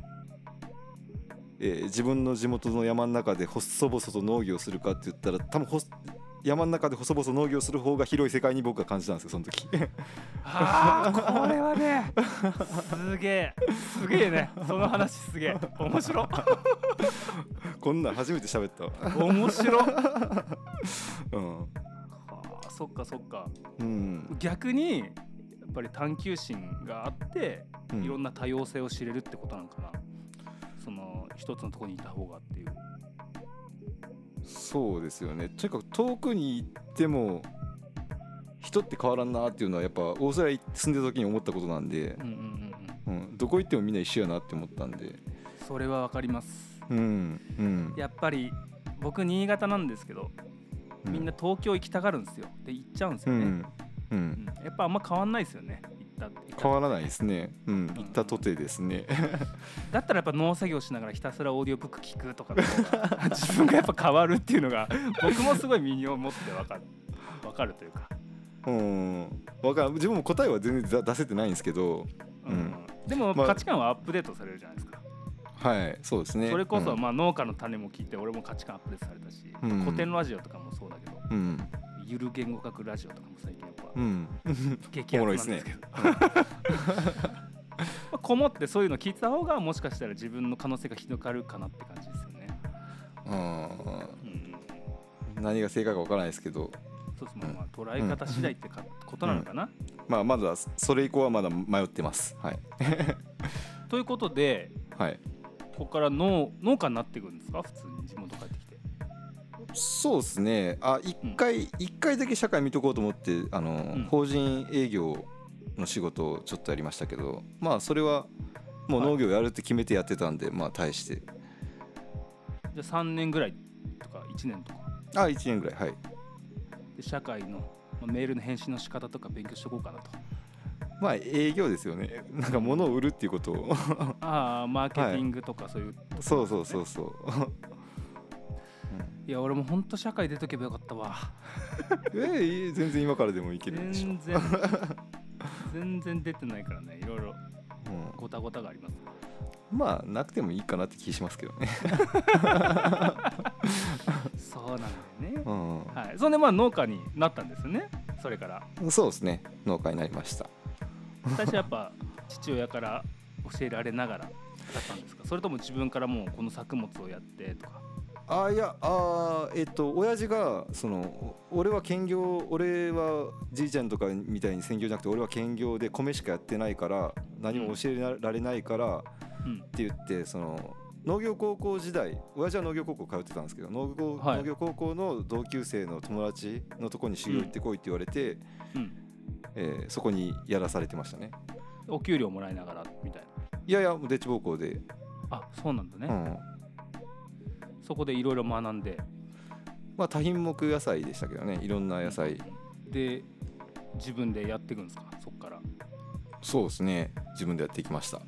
えー自分の地元の山の中で細々と農業するかって言ったら多分ほ山の中で細々農業する方が広い世界に僕は感じたんですよその時。*laughs* ああこれはねすげえ。すげえね。その話すげえ。面白。こんなん初めて喋ったわ。面白。うん、はあそっかそっか。うん。逆にやっぱり探求心があってうん。いろんな多様性を知れるってことなのかな、その一つのところにいた方がっていう。そうですよね。とにかく遠くに行っても人って変わらんなっていうのはやっぱオーストラリアに住んでる時に思ったことなんでう、んうんうんうん。うん、どこ行ってもみんな一緒やなって思ったんで。それはわかります。うんうん。やっぱり僕新潟なんですけどうみんな東京行きたがるんですよ。で行っちゃうんですよね、うん、ううん。んやっぱあんま変わんないですよね。変わらないですね。うん。行ったとてですね。*laughs* だったらやっぱ農作業しながらひたすらオーディオブック聞くとか *laughs* 自分がやっぱ変わるっていうのが僕もすごい身に思ってわかる。わかるというか、うん。わかる。自分も答えは全然出せてないんですけど。うん。でもまあ。価値観はアップデートされるじゃないですか、はいそうですね。それこそうん。まあ農家の種も聞いて俺も価値観アップデートされたし、うん。古典ラジオとかもそうだけどうん。ゆる言語学ラジオとかも最近やっぱうん。激アツなんですけど。*laughs* まあこもってそういうの聞いてた方がもしかしたら自分の可能性が広がるかなって感じですよね、うんうん、何が正解かわからないですけど。そうですまあまあ捉え方次第ってか、ことなのかな、まあまだそれ以降はまだ迷ってます。はい。*laughs* ということではいここから農農家になっていくんですか？普通に地元帰ってきて。そうですね。あ一回一回だけ社会見とこうと思ってあの、ん。法人営業の仕事をちょっとやりましたけどまあそれはもう農業やるって決めてやってたんで、まあ大して。じゃあ3年ぐらいとか1年とか。あ1年ぐらいはい。で社会の、まあ、メールの返信の仕方とか勉強しておこうかなとまあ営業ですよね。なんか物を売るっていうことを。ああマーケティングとかそういう、そうそうそうそう。いや俺もほんと社会出とけばよかったわ。えーいい全然今からでもいけるでしょ、全然。全然出てないからね。いろいろ。うごたごたがあります。ん、まあなくてもいいかなって気しますけどね、そうなんだよね。うん。はい。そんでまあ農家になったんですよね。それから。そうですね。農家になりました最初やっぱ父親から教えられながらだったんですか？それとも自分からもうこの作物をやってとか。あいやあーえっと親父がその俺は兼業俺はじいちゃんとかみたいに専業じゃなくて俺は兼業で米しかやってないから何も教えられないからうん。って言ってその農業高校時代親父は農業高校通ってたんですけど農業,、はい。農業高校の同級生の友達のとこに修行行ってこいって言われて、うんえーそこにやらされてましたね。お給料もらいながらみたいいやいやもうデッチ暴行で、なあそうなんだね、うん。そこでいろいろ学んで。まあ多品目野菜でしたけどね。いろんな野菜。で自分でやっていくんですか？そこから。そうですね。自分でやっていきました。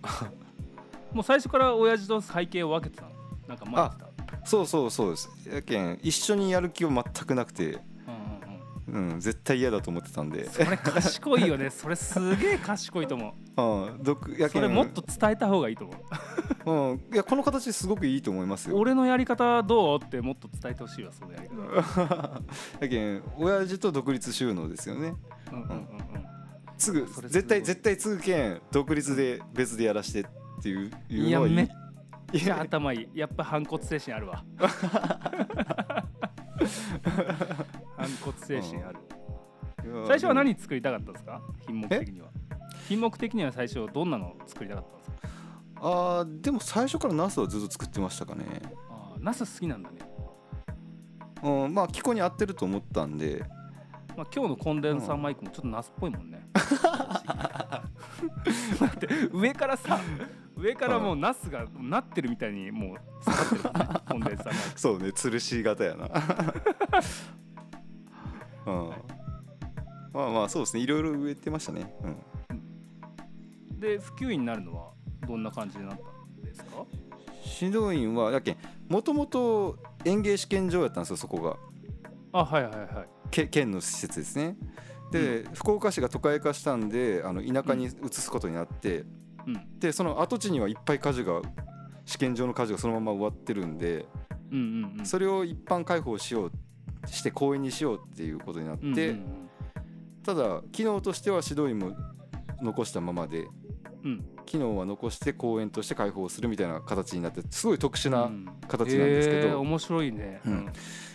*laughs* もう最初から親父と背景を分けてたの？なんかた？そうそうそうです。やけん一緒にやる気は全くなくて、うん絶対嫌だと思ってたんで。うん、それ賢いよね。それすげえ賢いと思う。*laughs* うん、毒やそれもっと伝えた方がいいと思う。うん、いやこの形すごくいいと思いますよ。俺のやり方どうってもっと伝えてほしいわそのやり方。*laughs* やけん親父と独立収納ですよね。うんうんうんうん。すぐ絶対絶対継ぐけん。独立で別でやらしてっていういうのはいい。やめっいじゃあ頭いい。やっぱ反骨精神あるわ *laughs* 反骨精神ある。や最初は何作りたかったんですか？品目的には。品目的には最初どんなの作りたかったんですか？あーでも最初からナスはずっと作ってましたかね。あーナス好きなんだね、うんまあ気候に合ってると思ったんで。まあ、今日のコンデンサーマイクもちょっとナスっぽいもんね。*laughs* だって上からさ上からもうナスがなってるみたいにもう刺さってるもんねコンデンサーマイクそうね吊るし型やな。うん。まあまあそうですね。いろいろ植えてましたね。うん。で普及員になるのはどんな感じになったんですか？指導員はやけんもともと園芸試験場やったんですよそこが。あはいはいはい。け県の施設ですね。で、福岡市が都会化したんであの田舎に移すことになって、うん。でその跡地にはいっぱい果樹が試験場の果樹がそのまま終わってるんで、うんうんうん。それを一般開放しようっして公演にしようっていうことになって、うんうんただ機能としては指導員も残したままでうん。機能は残して公演として開放するみたいな形になってすごい特殊うなん。形なんですけど、へー面白いね。うん。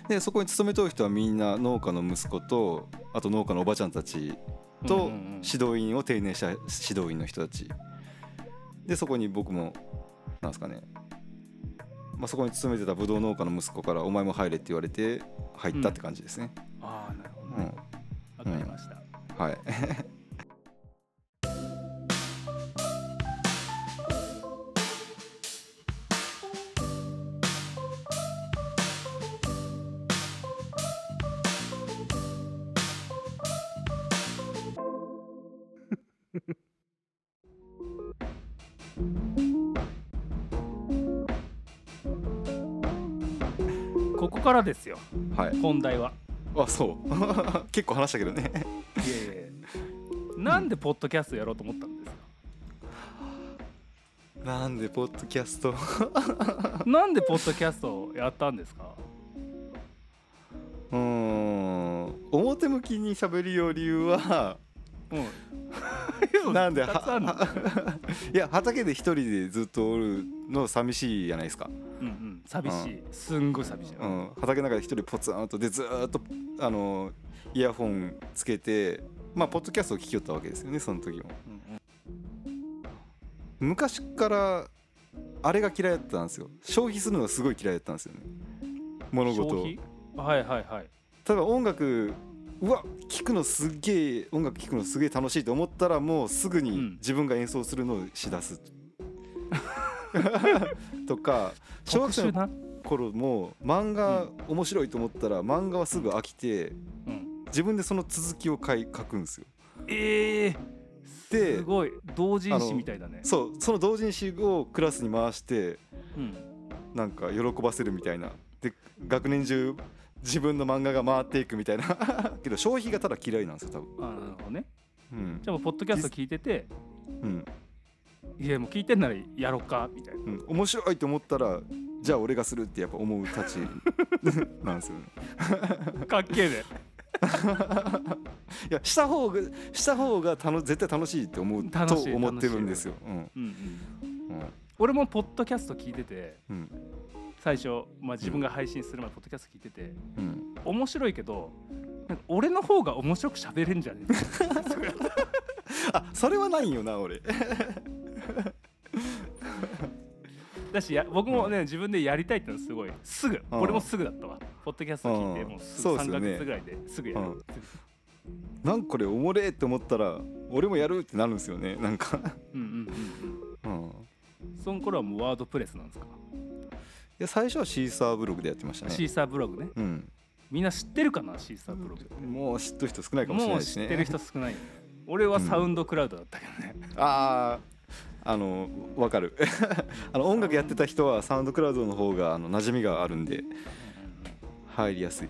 でそこに勤めとる人はみんな農家の息子とあと農家のおばちゃんたちとうんうんうん。指導員を定年した指導員の人たちでそこに僕もなんですかね、まあ、そこに勤めてたブドウ農家の息子から「お前も入れ」って言われて入ったって感じですね。ああなるほどうん。ねわかりました。はい *laughs* からですよ。はい。本題は。あそう。*laughs* 結構話したけどね。いやいやなんでポッドキャストやろうと思ったんですか？なんでポッドキャスト？*laughs* なんでポッドキャストをやったんですか？うーん。表向きに喋るよ理由はうん。*laughs* なんで *laughs* いや畑で一人でずっとおるの寂しいじゃないですか、うんうん。寂しい。すんごい寂しい。うん、畑の中で一人ポツンとでずーっとあのイヤホンつけてまあポッドキャストを聞きよったわけですよねその時も。うん昔からあれが嫌いだったんですよ。消費するのがすごい嫌いだったんですよね。物事を。消費？はいはいはい。例えば音楽うわ聞くのすっげえ音楽聴くのすげえ楽しいと思ったらもうすぐにうん。自分が演奏するのをしだす、*laughs* とか小学生の頃も漫画面白いと思ったら漫画はすぐ飽きてうん。自分でその続きを書い書くんですよ。ええ。ですごい。同人誌みたいだね。そうその同人誌をクラスに回してうん。なんか喜ばせるみたいな。で学年中自分の漫画が回っていくみたいな。*laughs* けど消費がただ嫌いなんですよ多分。あなるほどね。うん。じゃあもうポッドキャスト聞いててうん。いやもう聞いてんならやろうかみたいな。うん、面白いと思ったらじゃあ俺がするってやっぱ思うたち *laughs* なんですよね。かっけえで。*laughs* いやした方がした方がたの絶対楽しいって思うと思ってるんですよ。うん。うんうん。うん俺もポッドキャスト聞いててうん最初、まあ、自分が配信する前ポッドキャスト聞いててうん。面白いけど俺の方が面白く喋れんじゃね？え *laughs* あそれはないよな俺。だしや僕もね自分でやりたいってのはすごい。すぐ。うん。俺もすぐだったわ。ポッドキャスト聞いてうん。もうすぐ3そうっすよね。ヶ月ぐらいですぐやる、うん。なんかこれおもれえって思ったら俺もやるってなるんですよねなんか。うんうんうんうん。うん、いその頃はもうワードプレスなんですか、や最初はシーサーブログでやってましたね。シーサーブログね。うん、みんな知ってるかなシーサーブログ。もう知ってる人少ないかもしれなもいうですね。知ってる人少ない。俺はサウンドクラウドだったけどね、あああのわかる。*laughs* あの音楽やってた人はサウンドクラウドの方があの馴染みがあるんで入りやすい、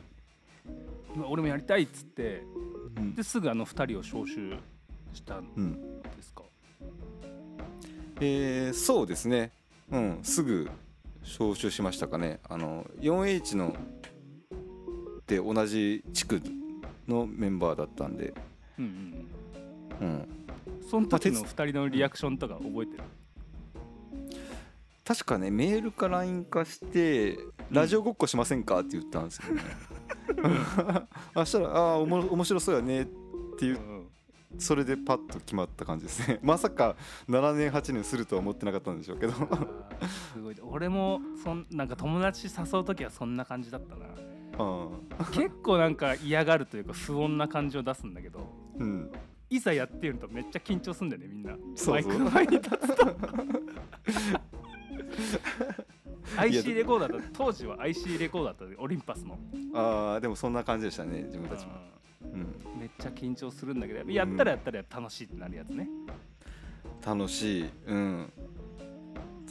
今俺もやりたいっつってうん。ですぐあの2人を招集したんうんですか？えーそうですね。うんすぐ招集しましたかね。あの 4H ので同じ地区のメンバーだったんで、うんうんうん、その時のまあ2人のリアクションとか覚えてる？確かねメールか LINE かして「ラジオごっこしませんか?」って言ったんですよね。*laughs* あしたら「ああおも面白そうやね」って言っうんそれでパッと決まった感じですね。まさか7年8年するとは思ってなかったんでしょうけどすごい。俺もそんなんか友達誘う時はそんな感じだったな。あ結構なんか嫌がるというか不穏な感じを出すんだけどーうん。いざやってるとめっちゃ緊張するんだよねみんな。そうそう。マイクの前に立つと。*laughs* IC レコーダーだ当時は IC レコーダーだった。オリンパスの。あーでもそんな感じでしたね自分たちも、うん、うん。めっちゃ緊張するんだけどやったらやったら楽しいってなるやつね、楽しい。うん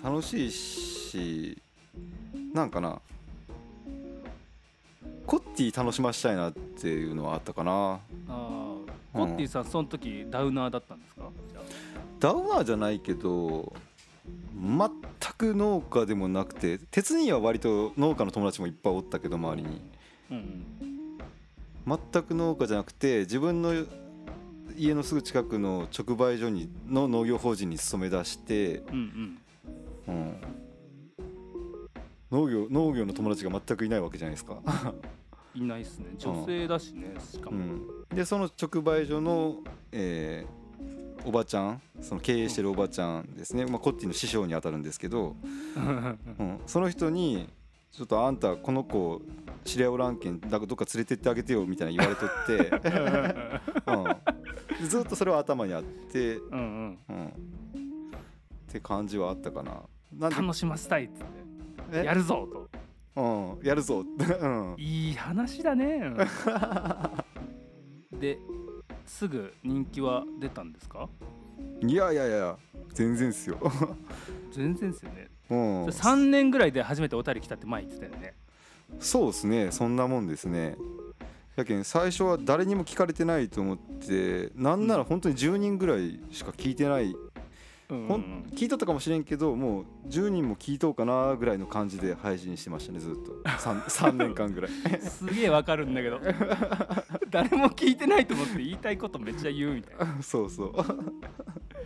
楽しいしなんかなコッティ楽しましたいなっていうのはあったかな。ああコッティさんその時ダウナーだったんですか？ダウナーじゃないけど全く農家でもなくて鉄には割と農家の友達もいっぱいおったけど周りに。うんうん。全く農家じゃなくて自分の家のすぐ近くの直売所にの農業法人に勤め出して、うんうんうん、農業農業の友達が全くいないわけじゃないですか、*laughs* いないっすね。女性だしねしかも、うん、でその直売所の、えーおばちゃんその経営してるおばちゃんですね、まあ、コッティの師匠にあたるんですけど、*laughs* うん、その人に「ちょっとあんたこの子知り合いおらんけんだどっか連れてってあげてよ」みたいな言われとって、*laughs* うん、ずっとそれは頭にあって、うんうん。うん、って感じはあったかな。楽しませたいっつって。え？やるぞと。うん、やるぞ、*laughs* うん、いい話だね、う *laughs* んですぐ人気は出たんですか？いやいやいや全然ですよ、*laughs* 全然ですよね、うん、3年ぐらいで初めてお便り来たって前言ってたよね。そうですね。そんなもんですね。やけん最初は誰にも聞かれてないと思ってなんなら本当に10人ぐらいしか聞いてない、うんほん聞いとったかもしれんけどもう10人も聞いとうかなぐらいの感じで配信してましたねずっと。3, 3 *laughs* 年間ぐらい。すげえわかるんだけど。*laughs* 誰も聞いてないと思って言いたいことめっちゃ言うみたいな。*laughs* そうそう。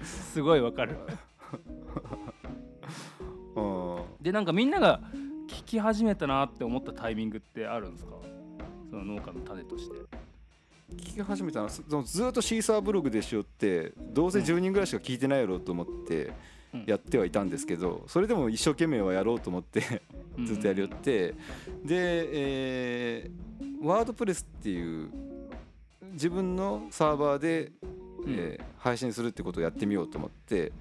すごいわかる。うん。でなんかみんなが聞き始めたなって思ったタイミングってあるんですか？その農家の種として聞き始めたのはずっとシーサーブログでしよってどうせ10人ぐらいしか聞いてないやろうと思ってうん。やってはいたんですけどそれでも一生懸命はやろうと思ってずっとやりよってで、えーワードプレスっていう自分のサーバーで、えー配信するってことをやってみようと思って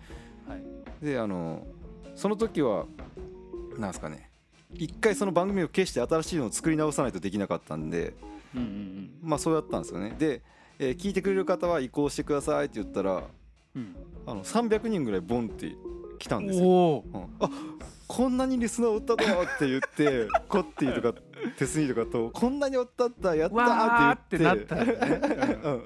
はい。であのその時はなんですかね一回その番組を消して新しいのを作り直さないとできなかったんでうんうんまあそうやったんですよね。で、えー聞いてくれる方は移行してくださいって言ったらうん。あの300人ぐらいボンって来たんですよ。うん。あこんなにリスナーおったとって言ってコッティとかテスニーとかとこんなにおったったやったって言って。ったよねうんうん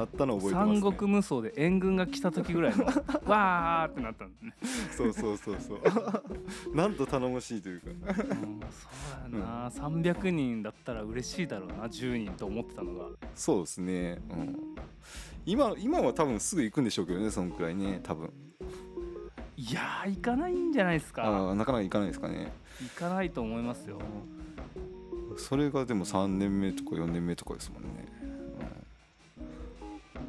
なったの覚えてます、ね、三国無双で援軍が来た時ぐらいの *laughs* わーってなったんですね、そうそうそうそう。*laughs* なんと頼もしいというか。うん、そうやな、300人だったら嬉しいだろうな10人と思ってたのが。そうですね、うん、今今は多分すぐ行くんでしょうけどねそのくらいね多分。いやー行かないんじゃないですか。あーなかなか行かないですかね。行かないと思いますよ。それがでも3年目とか4年目とかですもんね、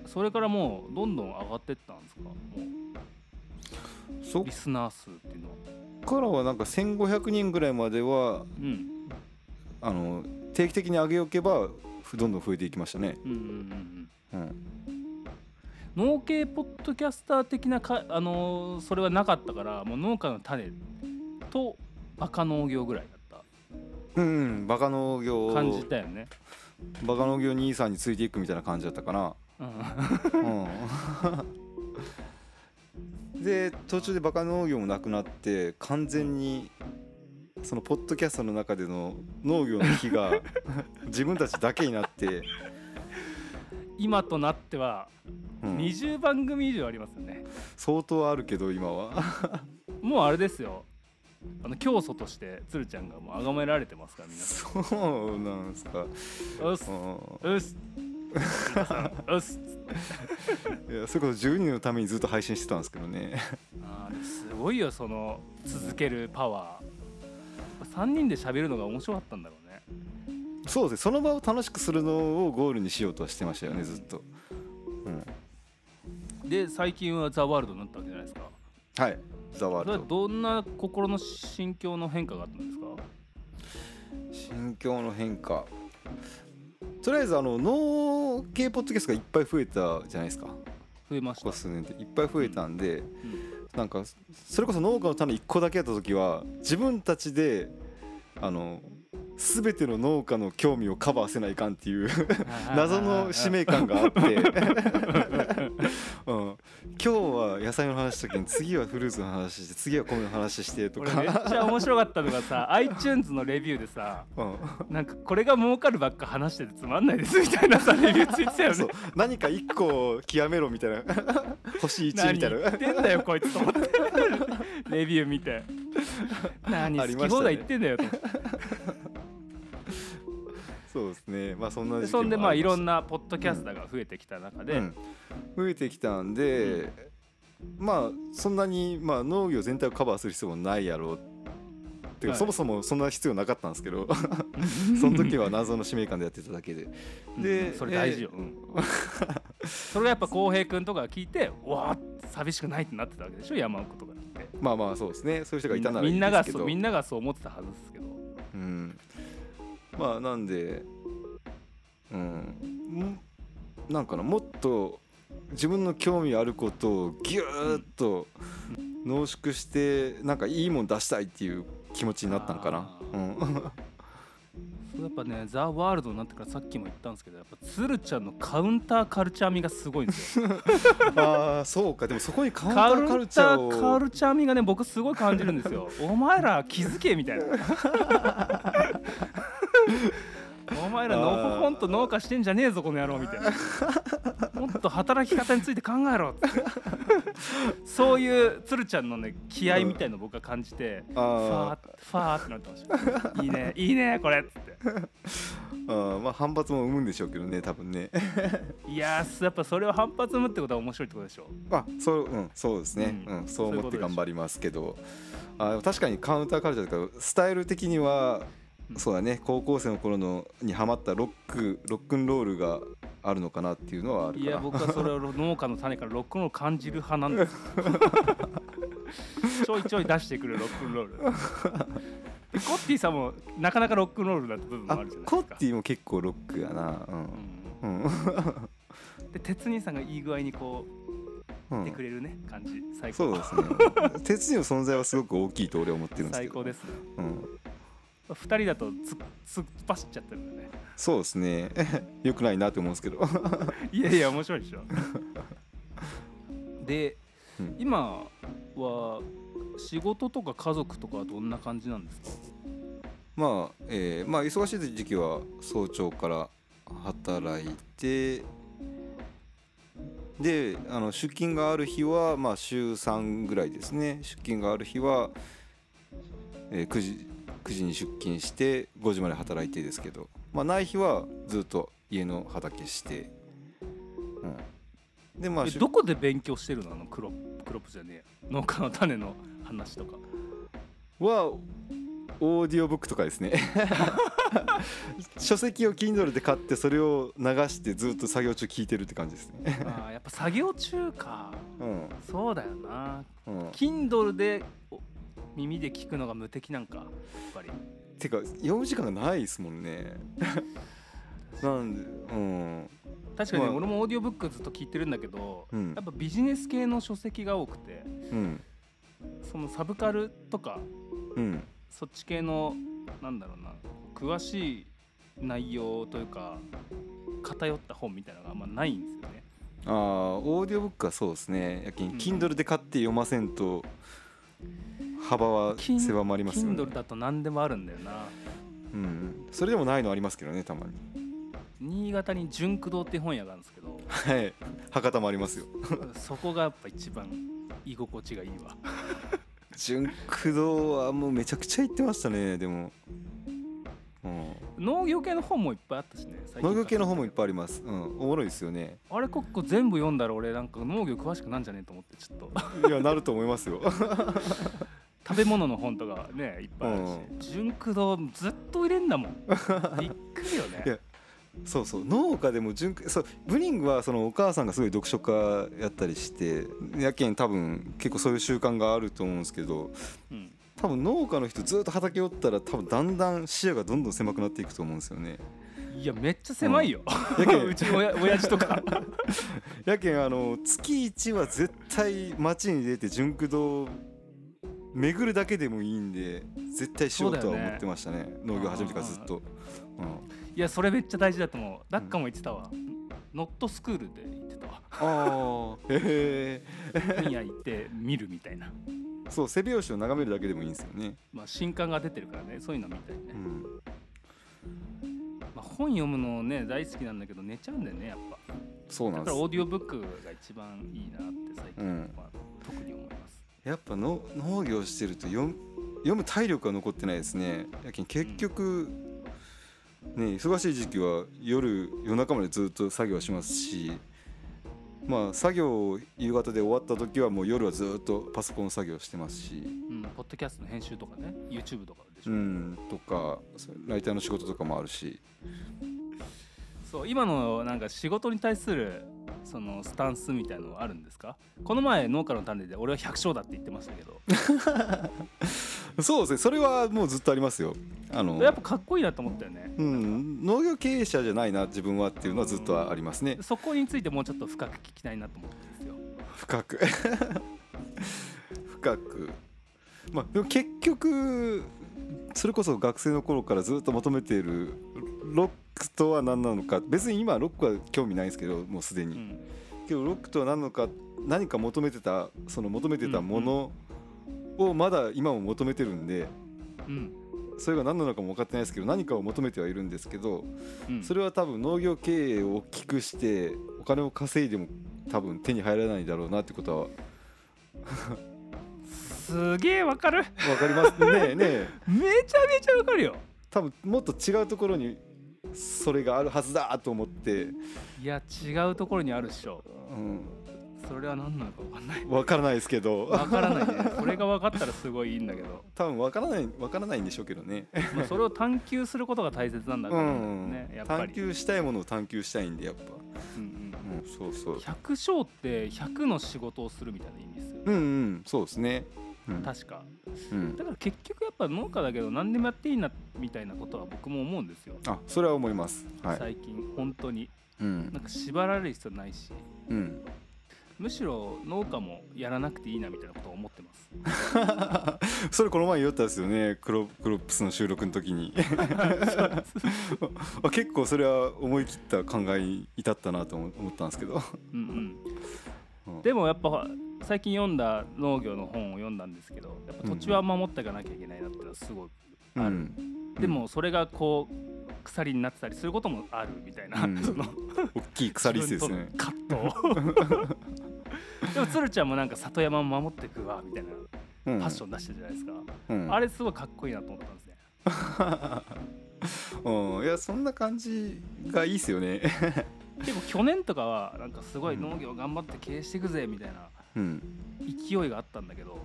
それからもうどんどん上がってったんですか？もうん、そうリスナー数っていうのは。っからはなんか1500人ぐらいまではうん。あの定期的に上げおけばふどんどん増えていきましたね、うんうんうんうん。うん、農系ポッドキャスター的なか、あのーそれはなかったからもう農家の種とバカ農業ぐらいだっうん、バカ農業た感じたよね、バカ農業兄さんについていくみたいな感じだったかな、うん、うん、*laughs* で途中でバカ農業もなくなって完全にそのポッドキャストの中での農業の日が *laughs* 自分たちだけになって、今となってはうん。20番組以上ありますよね。相当あるけど今は。*laughs* もうあれですよ。あの教祖として鶴ちゃんがもう崇められてますから皆さそうなんですか、んうっす。うん。うっすいやそれこそ10人のためにずっと配信してたんですけどね。あーすごいよその続けるパワー。3人で喋るのが面白かったんだろうね。そうです。ねその場を楽しくするのをゴールにしようとはしてましたよねずっと、うん、で最近はザ・ワールドになったわけじゃないですか。はい。ザワールドどんな心の心境の変化があったんですか？心境の変化とりあえずあの農系ポッドキャストがいっぱい増えたじゃないですか。増えました。ここ数年でいっぱい増えたんで、なんかそれこそ農家の種1個だけやった時は自分たちであの全ての農家の興味をカバーせないかんっていう謎の使命感があって、*laughs* うん、今日は野菜の話した時に次はフルーツの話して次は米の話してと俺めっか、ちゃ面白かったのがさ *laughs* iTunes のレビューでさうん、なんかこれが儲かるばっか話しててつまんないですみたいなさ *laughs* レビューついてたよそうね。何か1個極めろみたいな。*laughs* 星1何みたいな。言ってんだよこいつと思って。レビュー見て。何好き放題言ってんだよとそうですね。まあそんなで時期もそんでまあいろんななポッドキャスターが増えてきた中で、うん、増えてきたんで、まあそんなに、まあ、農業全体をカバーする必要もないやろ。うてか、はい。そもそもそんな必要なかったんですけど。*laughs* その時は謎の使命感でやってただけで。でうん。それ大事よ、うん。それがやっぱ浩平君とかが聞いてわあ寂しくないってなってたわけでしょ？山奥とかって。まあまあそうですね。そういう人がいたならいみんながそうみんながそう思ってたはずですけど。うん、まあなんでうん。んなんかなもっと自分の興味あることをギューッと濃縮してなんかいいもん出したいっていう気持ちになったんかな。あ。うん、やっぱねザ・ワールドになってからさっきも言ったんですけどやっぱ鶴ちゃんのカウンターカルチャー味がすごいんですよ。*laughs* ああそうか。でもそこにカウンタカーカルウンタチャーをーカルチャー味がね僕すごい感じるんですよ。お前ら気づけみたいな *laughs* お前らのほほんと農家してんじゃねえぞこの野郎みたいな。もっと働き方について考えろって。そういう鶴ちゃんのね気合みたいの僕は感じてファーあファーってなってました。いいねいいねこれっつって。ーあーまあ反発も生むんでしょうけどね多分ね。いやーやっぱそれを反発生むってことは面白いってことでしょ。あそううんそうですね、ううんんそう思って頑張りますけど。あ確かにカウンターカルチャーとかスタイル的にはうんそうだね。高校生の頃のにハマったロックロックンロールがあるのかなっていうのはあるいや僕はそれを農家の種からロックンロールを感じる派なんです *laughs* ちょいちょい出してくるロックンロール。でコッティさんもなかなかロックンロールだった部分もああるじゃないコッですか。ティも結構ロックやな。うん、うん。で鉄人さんがいい具合にこううん。てくれるね感じ。最高。そうですね。鉄人の存在はすごく大きいと俺は思ってるんですけど。最高ですね。うん、2人だとつ突っ走っちゃってるんだね。そうですね。*laughs* よくないなって思うんですけど。*laughs* いやいや面白いでしょ。*laughs* で、うん。今は仕事とか家族とかはどんな感じなんですか？まあ、えーまあ忙しい時期は早朝から働いてであの出勤がある日はまあ週3ぐらいですね。出勤がある日は、えー9時9時に出勤して5時まで働いてですけど、まあ、ない日はずっと家の畑して、うん、でまあどこで勉強してるの？あのクロップクロップじゃねえや。農家の種の話とか。はオーディオブックとかですね。*laughs* 書籍を Kindle で買ってそれを流してずっと作業中聞いてるって感じですね。あーやっぱ作業中か。うん。そうだよな。うん。Kindle でお耳で聞くのが無敵なんかやっぱり。てか読む時間がないですもんね。*laughs* なんでうん。確かにねまあ。俺もオーディオブックずっと聞いてるんだけど、うん。やっぱビジネス系の書籍が多くてうん。そのサブカルとかうん。そっち系のなんだろうな詳しい内容というか偏った本みたいなのがあんまないんですよね。ああオーディオブックはそうですね。やけんうん。Kindle で買って読ませんと幅は狭まりますよね。Kindle だと何でもあるんだよな。うん。それでもないのありますけどねたまに。新潟に純駆堂って本屋があるんですけど。はい。博多もありますよ。そこがやっぱ一番居心地がいいわ。純駆動はもうめちゃくちゃ行ってましたねでも、うん、農業系の本もいっぱいあったしね農業系の本もいっぱいあります、うん、おもろいですよね。あれここ全部読んだら俺なんか農業詳しくなんじゃねえと思ってちょっと。いやなると思いますよ *laughs* 食べ物の本とかねいっぱいあるし。純駆堂ずっと入れんだもん。*laughs* びっくりよね。そうそう。農家でも純そうブリングはそのお母さんがすごい読書家やったりしてやけん多分結構そういう習慣があると思うんですけどうん。多分農家の人ずっと畑おったら多分だんだん視野がどんどん狭くなっていくと思うんですよね。いやめっちゃ狭いよ、やけん *laughs* うちの親親父とか。*laughs* やけんあの月1は絶対街に出て純駆動巡るだけでもいいんで絶対しようとは思ってましたね。農業始めてからずっと、うん、いやそれめっちゃ大事だと思う。ダッカも言ってたわ、ノットスクールで言ってたわ。ああへえ本屋行って見るみたいな。そう背拍子を眺めるだけでもいいんですよね、まあ新刊が出てるからね。そういうの見たりね。う、ん、まあ、本読むのね大好きなんだけど寝ちゃうんだよねやっぱ。そうなんです。だからオーディオブックが一番いいなって最近、うん。まあ、特に思いますやっぱの農業してると読む体力が残ってないですね。やけん結局、ね忙しい時期は夜夜中までずっと作業しますしまあ作業夕方で終わった時はもう夜はずっとパソコン作業してますし。うん、ポッドキャストの編集とかね YouTube とかでしょ、うんとかライターの仕事とかもあるしそう今のなんか仕事に対するそのスタンスみたいのはあるんですか？この前農家の種で俺は百姓だって言ってましたけど。*laughs* そうですねそれはもうずっとありますよ。あのやっぱかっこいいなと思ったよね。うん、農業経営者じゃないな自分はっていうのはずっとありますね。そこについてもうちょっと深く聞きたいなと思ってるんですよ。深く。*laughs* 深く。まあでも結局それこそ学生の頃からずっと求めているロックとは何なのか。別に今はロックは興味ないんですけどもうすでに、うん。けどロックとは何なのか何か求めてたその求めてたものをまだ今も求めてるんでうん。それが何なのかも分かってないですけど何かを求めてはいるんですけどうん。それは多分農業経営を大きくしてお金を稼いでも多分手に入らないだろうなってことは。すげえわかる。分かります。ねねえ。*laughs* めちゃめちゃわかるよ。多分もっと違うところにそれがあるはずだと思って、いや違うところにあるっしょ。うん、それは何なのかわかんない。分からないですけど。わからないね。それが分かったらすごいいいんだけど、多分分からない分からないんでしょうけどね、まあ、それを探求することが大切なんだうからん。ねやっぱり、探求したいものを探求したいんでやっぱ、うんうん、そうそう。うん、百姓って100の仕事をするみたいな意味ですよ、うんうん。そうですね、うん確か。うん。だから結局やっぱ農家だけど何でもやっていいなみたいなことは僕も思うんですよ、あそれは思います。はい、最近本当に。うん。なんか縛られる必要ないし。うん、むしろ農家もやらなくていいなみたいなことを思ってます。*laughs* それこの前言ったんですよね。クロクロップスの収録の時に。*laughs* あ結構それは思い切った考えに至ったなと思思ったんですけど。うんうん。うん。でもやっぱ最近読んだ農業の本を読んだんですけどやっぱ土地は守っていかなきゃいけないなっていうのはすごいある。うん。でもそれがこう鎖になってたりすることもあるみたいな、うん。その大きい鎖ですね。自分との葛藤。でも鶴ちゃんもなんか里山を守っていくわみたいなうん。パッション出してるじゃないですか、うん。あれすごいかっこいいなと思ったんですね *laughs* うん。いやそんな感じがいいですよね。*laughs* 結構去年とかはなんかすごい農業頑張って経営していくぜみたいなうん勢いがあったんだけど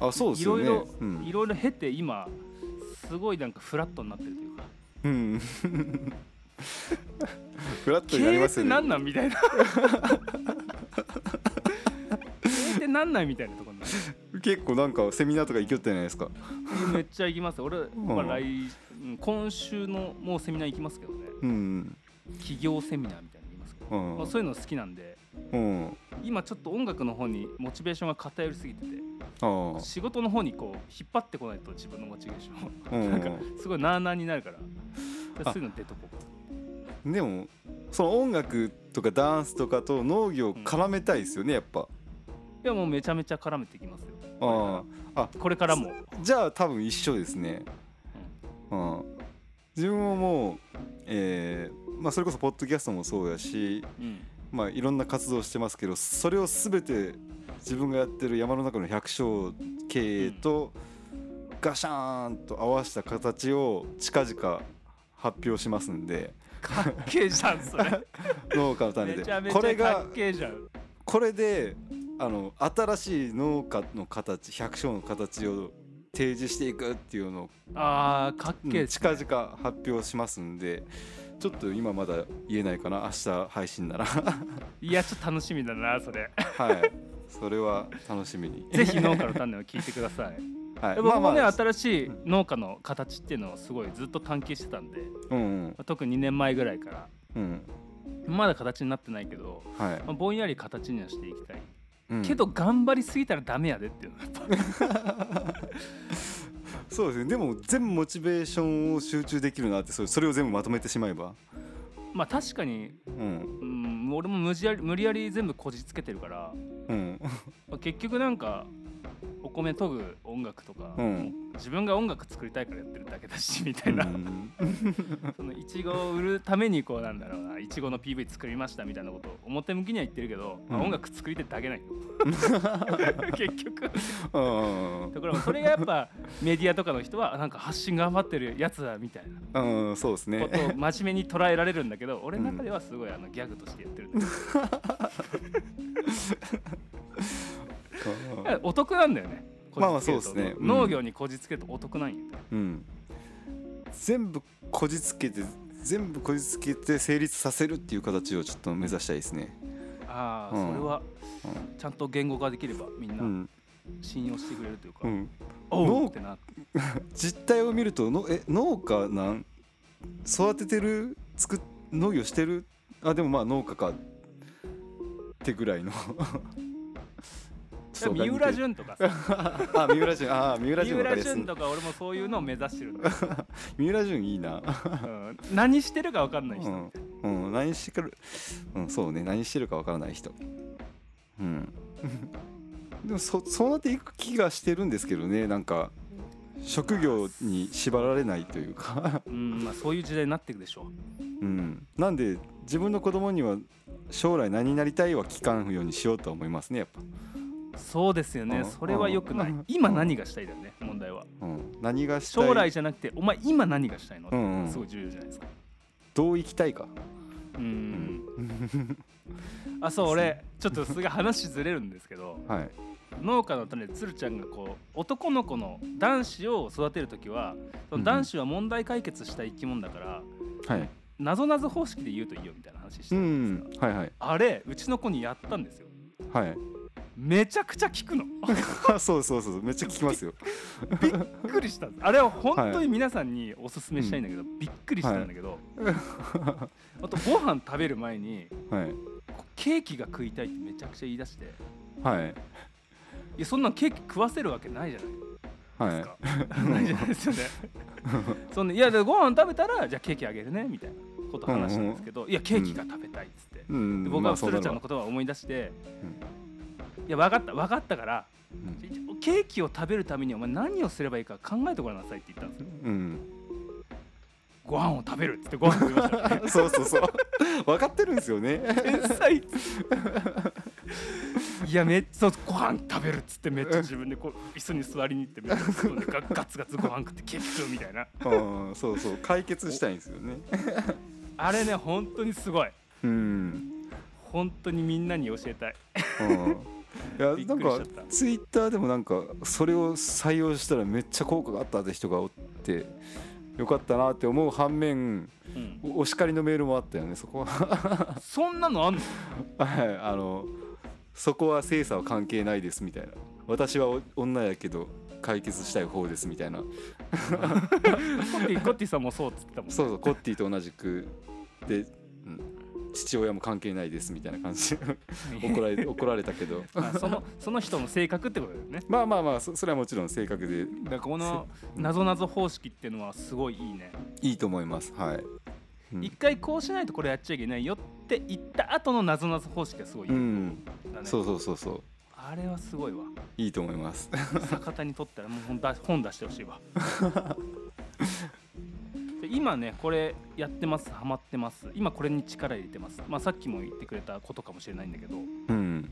あそうですよね。いろいろうん。いろいろ経て今すごいなんかフラットになってるというか。うん。*laughs* フラット経営ってになりますよね。何なんみたいな。経営って何なんみたいなところになる。結構なんかセミナーとか行きよったじゃないですか。めっちゃ行きます俺、ん。まあ、来うん今週のもうセミナー行きますけどね。うん企業セミナーみたいなの行きますけど、うん。まあ、そういうの好きなんでうん。今ちょっと音楽の方にモチベーションが偏りすぎてて仕事の方にこう引っ張ってこないと自分のモチベーションをうん。なんかすごいなあなあになるから。あ。そういうの出とこうかでもその音楽とかダンスとかと農業を絡めたいですよねやっぱ。いやもうめちゃめちゃ絡めていきますよ。ああ。これからも、じゃあ多分一緒ですね。うん。自分ももうえーまあそれこそポッドキャストもそうやしうんまあいろんな活動をしてますけどそれを全て自分がやってる山の中の百姓経営とガシャーンと合わせた形を近々発表しますんで。かっけえじゃんそれ。*laughs* 農家の種で。これがこれであの新しい農家の形百姓の形を提示していくっていうのをあーかっけえうん近々発表しますんでちょっと今まだ言えないかな。明日配信なら。は *laughs* いやちょっと楽しみだなそれ。い。それは楽しみに。*laughs* ぜひ農家の種を聞いてください。はい。僕もね、まあまあ。新しい農家の形っていうのをすごいずっと探求してたんでうんうん。特に2年前ぐらいから。うん。まだ形になってないけど、はい。まあ、ぼんやり形にはしていきたい、うん。けど頑張りすぎたらダメやでっていうのはやっぱ *laughs* そうですね。でも全部モチベーションを集中できるなってそれそれを全部まとめてしまえば。まあ確かに、うん。うん、俺も無理やり無理やり全部こじつけてるから。うん。まあ結局なんかお米研ぐ音楽とか、うん。自分が音楽作りたいからやってるだけだしみたいな、うん。*laughs* そのいちごを売るためにこうなんだろうないちごの PV 作りましたみたいなことを表向きには言ってるけど、まあうん音楽作りたいだけないよ。*laughs* 結局。うん。だからそれがやっぱメディアとかの人はなんか発信頑張ってるやつだみたいな。うんそうですね。ことを真面目に捉えられるんだけど俺の中ではすごいあのギャグとしてやってるんだけどお得なんだよね。まあまあそうっすね。うん。農業にこじつけるとお得なんようん。全部こじつけて全部こじつけて成立させるっていう形をちょっと目指したいですね。ああ、うん。それはちゃんと言語化できればみんうなん。信用してくれるというか、うん。おう農ってな *laughs* 実態を見るとのえ農家なん育ててる作っ農業してる？あでもまあ農家か。ってぐらいの *laughs* 三浦淳とかさ。*laughs* あ三浦淳あ三浦とか俺もそういうのを目指してる *laughs* 三浦淳いいな。うん。何してるか分かんない人、うん、うん、何してるうんそうね。何してるかわからない人。うん。*laughs* でもそそうなっていく気がしてるんですけどね。なんか職業に縛られないというか。うんまあ、そういう時代になっていくでしょう。ん。なんで自分の子供には将来何になりたいは聞かんようにしようとは思いますねやっうそうですよね、うん。それは良くない、うん。今何がしたいだよね問題は。ぱ、うん、何がしたい？将来じゃなくてお前今何がしたいの、うんうん。すごい重要じゃないですか。どう生きたいか。うん。*laughs* あそう俺ちょっとすごい話ずれるんですけど *laughs* はい。農家の種でつるちゃんがこう男の子の男子を育てる時はその男子は問題解決した生き物だから、はい。なぞなぞ方式で言うといいよみたいな話してうたんですが、ん。はいはい。あれうちの子にやったんですよ。はいめちゃくちゃ効くの。*laughs* そうそうそうめっちゃ聞きますよ。*laughs* びっくりしたあれは本当に皆さんにおすすめしたいんだけど、びっくりしたんだけど、あとご飯食べる前にはい。ケーキが食いたいってめちゃくちゃ言い出して。はい。いやそんなんケーキ食わせるわけないじゃない。はい。ですか、*laughs* ないじゃないですよね。そんないやでご飯食べたらじゃあケーキあげるねみたいなこと話したんですけど、いやケーキが食べたいっつって、うんで僕はまあそうだろうつるちゃんのことを思い出して、いや分かった分かったからうん。ケーキを食べるためにお前何をすればいいか考えてごらんなさいって言ったんですよ。うん。ご飯を食べるっつってご飯食いました。ね *laughs* そうそうそう。分かってるんですよね。天才。いやめっちゃご飯食べるっつってめっちゃ自分でこう椅子に座りに行ってめっちゃガガツガツご飯食ってケーキ食うみたいな。うんそうそう。解決したいんですよね。あれね本当にすごい。うん。本当にみんなに教えたい。うんいやなんかツイッターでもなんかそれを採用したらめっちゃ効果があったって人がおってよかったなって思う反面うん。おお叱りのメールもあったよねそこは。そんなのあんの？*laughs* はいあのそこは性差は関係ないですみたいな。私はお女やけど解決したい方ですみたいな。*laughs* コッティコッティさんもそうっつってたもんね。そうそうコッティと同じく。で、うん、父親も関係ないですみたいな感じ。で *laughs* 怒られ怒られたけど。*laughs* まあそのその人の性格ってことだよね。*laughs* まあまあまあそそれはもちろん正確で。だからこのなぞなぞ方式っていうのはすごいいいね。いいと思います。はい、うん。一回こうしないとこれやっちゃいけないよって言った後のなぞなぞ方式がすごいいい、うん。そうそうそうそう。あれはすごいわ。いいと思います。坂田にとったらもう本だ本出してほしいわ。で今ねこれやってますハマってます。今これに力入れてます。まあさっきも言ってくれたことかもしれないんだけどうん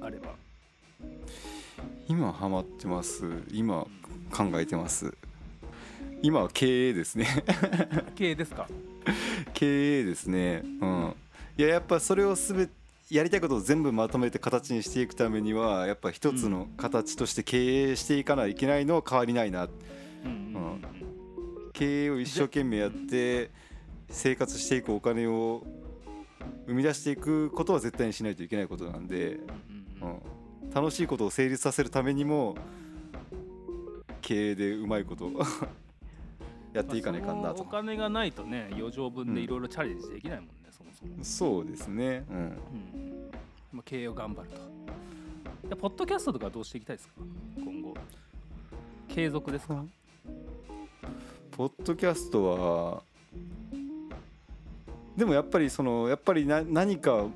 あれば。今ハマってます。今考えてます。今は経営ですね。*laughs* 経営ですか？経営ですね。うん。いややっぱそれをすべやりたいことを全部まとめて形にしていくためにはやっぱ一つの形として経営していかないといけないのは変わりないな。うんうんうん。うん経営を一生懸命やって生活していくお金を生み出していくことは絶対にしないといけないことなんで、うんうんうん。うん、楽しいことを成立させるためにも経営でうまいこと *laughs* やっていかないかんなと。お金がないとね余剰分でいろいろチャレンジできないもんね、そもそも、そうですね。うん。うん。まあ、経営を頑張ると。でポッドキャストとかはどうしていきたいですか？今後。継続ですか？ポッドキャストはでもやっぱりそのやっぱりな何か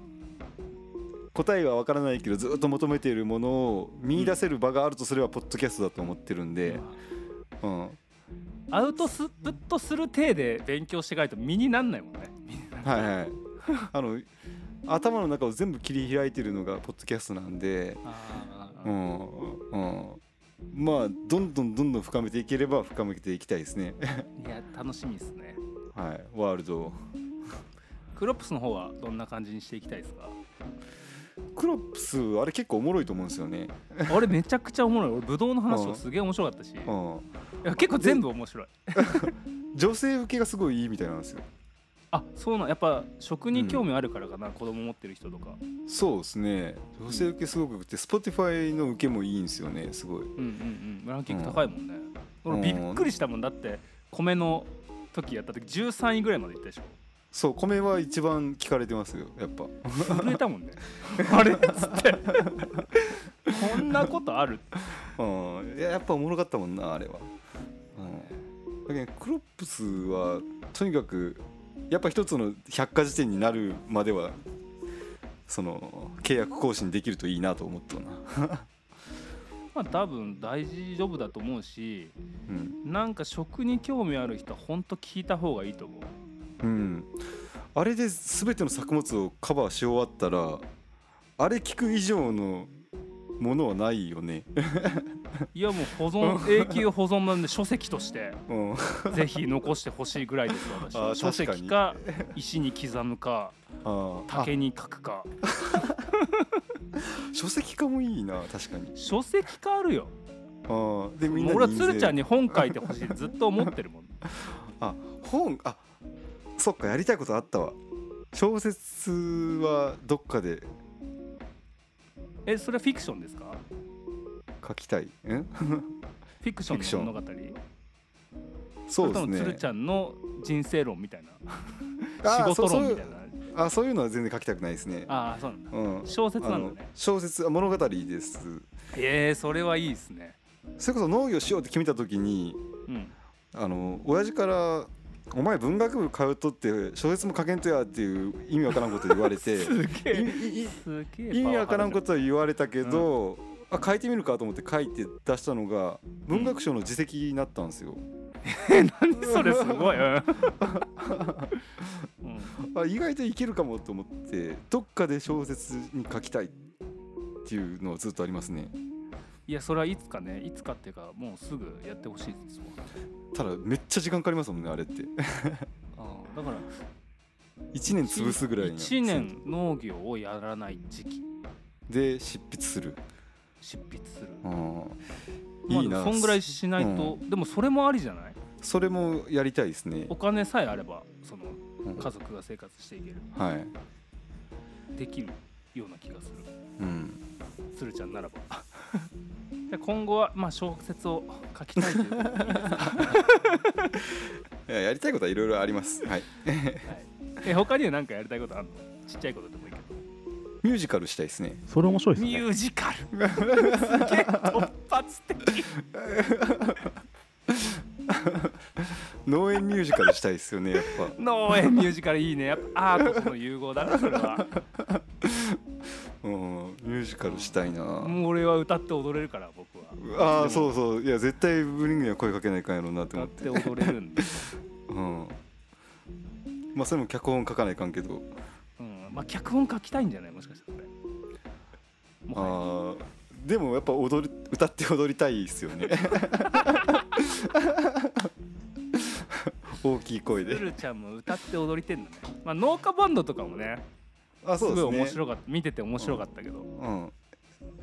答えは分からないけどずっと求めているものを見出せる場があるとすればポッドキャストだと思ってるんで、うん、アウトスプットする体で勉強していかないと身になんないもんね。はいはい。あの頭の中を全部切り開いてるのがポッドキャストなんで、うん。うん、まあどんどんどんどん深めていければ深めていきたいですね。いや楽しみですね。はい。ワールドを。クロップスの方はどんな感じにしていきたいですか？クロップスあれ結構おもろいと思うんですよね、俺めちゃくちゃおもろい。俺ブドウの話とかすげえ面白かったし。いうん、や結構全部面白い。*laughs* 女性受けがすごいいいみたいなんですよあそうなんやっぱ食に興味あるからかな、子供持ってる人とか。そうですね。女性受けすごく良くて Spotify の受けもいいんですよねすごい。うんうんうん。ランキング高いもんね、うん。俺びっくりしたもん。だって米の時やった時13位ぐらいまでいったでしょ。そう米は一番聞かれてますよやっぱ。震えたもんね。*laughs* あれ？っつって。こんなことある？うん。いややっぱおもろかったもんなあれは、うん、だけどクロップスはとにかくやっぱ一つの百科事典になるまではその契約更新できるといいなと思ったな。*laughs* まあ多分大丈夫だと思うしうん、なんか食に興味ある人はほんと聞いた方がいいと思う。うん、あれで全ての作物をカバーし終わったらあれ聞く以上のものはないよね、いやもう保存永久保存なんで書籍としてうん、ぜひ残してほしいぐらいです私。あ書籍か石に刻むか竹に書くか。あ *laughs* 書籍化もいいな確かに。書籍化あるよ。あーでみんな俺は鶴ちゃんに本書いてほしい。ずっと思ってるもん。*laughs* あ本あそっかやりたいことあったわ。小説はどっかでえそれはフィクションですか？書きたい。ん *laughs* フィクションの物語。そうですれとも鶴ねちゃんの人生論みたいな。*laughs* 仕事論みたいな。あそういうのは全然書きたくないですね。ああそうなんだ。うん。小説なんだね。小説あ物語です。えー、それはいいですね。それこそ農業しようって決めた時にうん。あの親父から「お前文学部通っとって小説も書けんとや」っていう意味わからんこと言われて *laughs* 意味わからんとことは言われたけど、あ書いてみるかと思って書いて出したのが文学賞の自責になったんですよ。何それすごい、うんうん。*laughs* あ意外といけるかもと思ってどっかで小説に書きたいっていうのはずっとありますね。いやそれはいつかねいつかっていうかもうすぐやってほしいですわただめっちゃ時間かかりますもんねあれって。あーだから1年潰すぐらいに1年農業をやらない時期で執筆する。執筆するいいな。そんぐらいしないと、でもそれもありじゃない？それもやりたいですねお。金さえあればそのうん家族が生活していけるはい。できるような気がするうん。鶴ちゃんならばで今後はまあ小説を書きたいといいややりたいことはいろいろあります。はい。え他には何かやりたいことあるの？ちっちゃいことでもいいけど。ミュージカルしたいですね。それ面白いですね。ミュージカル？*laughs* すげえ突発的。農園ミュージカルしたいですよねやっぱ。農園ミュージカルいいね。やっぱアートとの融合だなそれはうん、ミュージカルしたいな。俺は歌って踊れるから僕は。ああそうそう。いや絶対ブリングには声かけないかんやろうなって歌っ思って。て踊れるんで、うん。まあそれも脚本書かないかんけど。うん、まあ脚本書きたいんじゃない？もしかしたらこれ。あーでもやっぱ踊る歌って踊りたいですよね。*laughs* 大きい声で。鶴ちゃんも歌って踊りてんだね。まあ農家バンドとかもねあそうですね。面白かった。見てて面白かったけど、うん。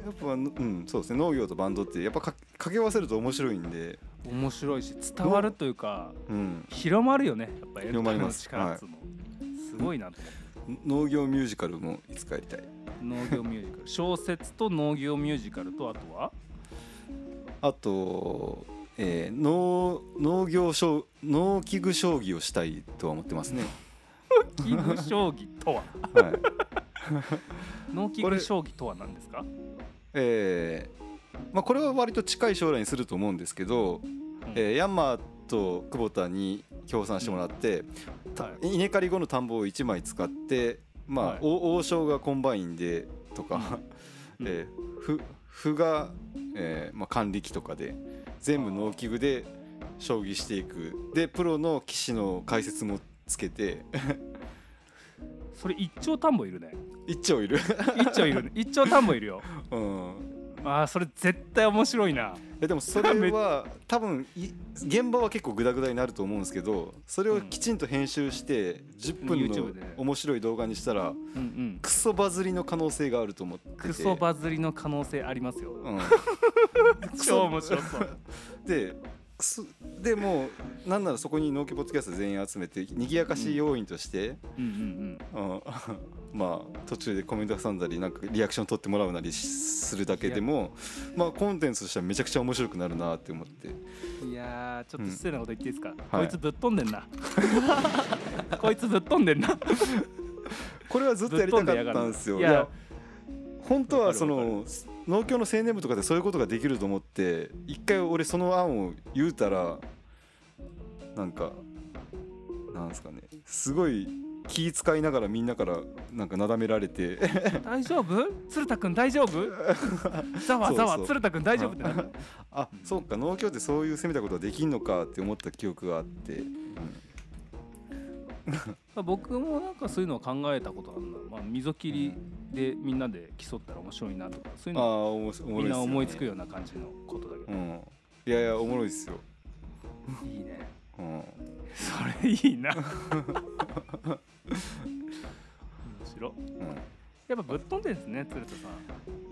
やっぱうんそうですね。農業とバンドってやっぱか掛け合わせると面白いんで。面白いし伝わるというかうん。広まるよね。やっぱエンタメの広まります力っつうの、すごいなと思って農業ミュージカルもいつかやりたい。農業ミュージカル。小説と農業ミュージカルとあとは？あと、えー農農業将農機具将棋をしたいとは思ってますね。器具将棋とははい、農機具将棋とは何ですか？えーまあ、これは割と近い将来にすると思うんですけど、えーヤンマーとクボタに協賛してもらって、たはい。稲刈り後の田んぼを1枚使って、まあはい。お王将がコンバインでとか、うん。*laughs* えーふ歩が、えーまあ、管理機とかで全部農機具で将棋していく。でプロの棋士の解説もつけてそれ一丁田んぼいるね。一丁いる、一丁いる。ね *laughs* 一丁田んぼいるよ。うん、あーそれ絶対面白いな。えでもそれは *laughs* 多分い現場は結構グダグダになると思うんですけどそれをきちんと編集して10分の面白い動画にしたらうんうん。クソバズりの可能性があると思ってて。クソバズりの可能性ありますよ。うん、*laughs* 超面白そう。ででもうなんならそこに農家ポッドキャスト全員集めて賑やかし要員として、うんうんうん。*laughs* まあ途中でコメント挟んだりなんかリアクション取ってもらうなりするだけでもまあコンテンツとしてはめちゃくちゃ面白くなるなって思って。うんいやーちょっと失礼なこと言っていいですか、はい。こいつぶっ飛んでんな。*laughs* こいつぶっ飛んでんな。これはずっとやりたかったんですよ。いや本当はその農協の青年部とかでそういうことができると思って一回俺その案を言うたらなんかなんですかねすごい気使いながらみんなからなんかなだめられて。大丈夫？鶴田君大丈夫？*laughs* ざわざわ鶴田君大丈夫ってあそうか農協ってそういう攻めたことができんのかって思った記憶があって、僕もなんかそういうのを考えたことあるな、まあ、溝切りでみんなで競ったら面白いなとかそういうああのみんな思いつくような感じのことだけど、うん。いやいやおもろいっすよ、いいね。うん、それいいな。面白うん。やっぱぶっ飛んでんですね鶴田さん。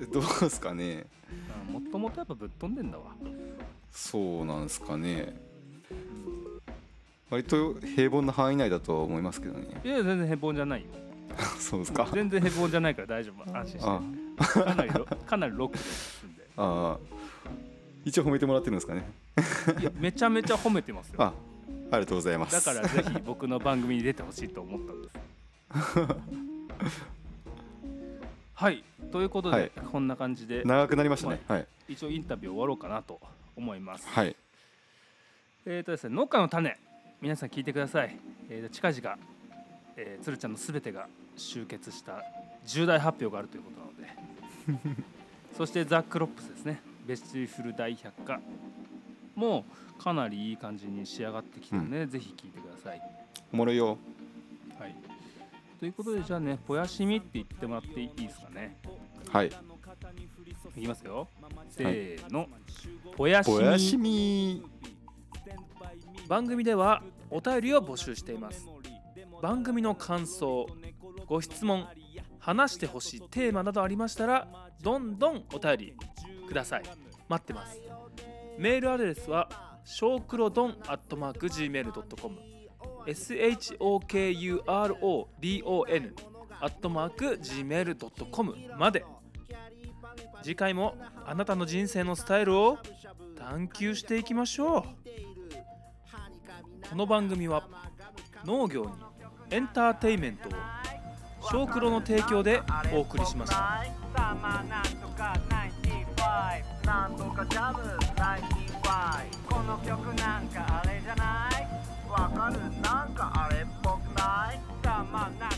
えどうですかね。あもともとやっぱぶっ飛んでんだわ。そうなんですかね割と平凡な範囲内だとは思いますけどね。いや全然ヘボンじゃないよ。*laughs* そうですか？全然ヘボンじゃないから大丈夫。安心あして。かなりロ *laughs* かなりロックですんで。あ一応褒めてもらってるんですかね？いやめちゃめちゃ褒めてますよ。あありがとうございます。だからぜひ僕の番組に出てほしいと思ったんです。*laughs* はい。ということで、はい。こんな感じで。長くなりましたね。はい。一応インタビュー終わろうかなと思います。はい。えーとですね農家の種皆さん聞いてください、えーと近々、えー、鶴ちゃんのすべてが集結した重大発表があるということなので。*laughs* そして The Crops ですね。ベスティフル大百科。もうかなりいい感じに仕上がってきてるので、ぜひ聞いてください。おもろいよ。はい。ということでじゃあねぽやしみって言ってもらっていいですかね。はい。いきますよ。せーの、ぽやしみ。おやしみ。番組ではお便りを募集しています。番組の感想ご質問話してほしいテーマなどありましたらどんどんお便りください。待ってます。メールアドレスはショークロドンアットマーク Gmail.com SHOKURODON アットマーク Gmail.com まで。次回もあなたの人生のスタイルを探求していきましょう。この番組は農業にエンターテイメントを小黒の提供でお送りしました。なんとか95なんとかジャム95この曲なんかあれじゃない？わかる？なんかあれっぽくない？さまなん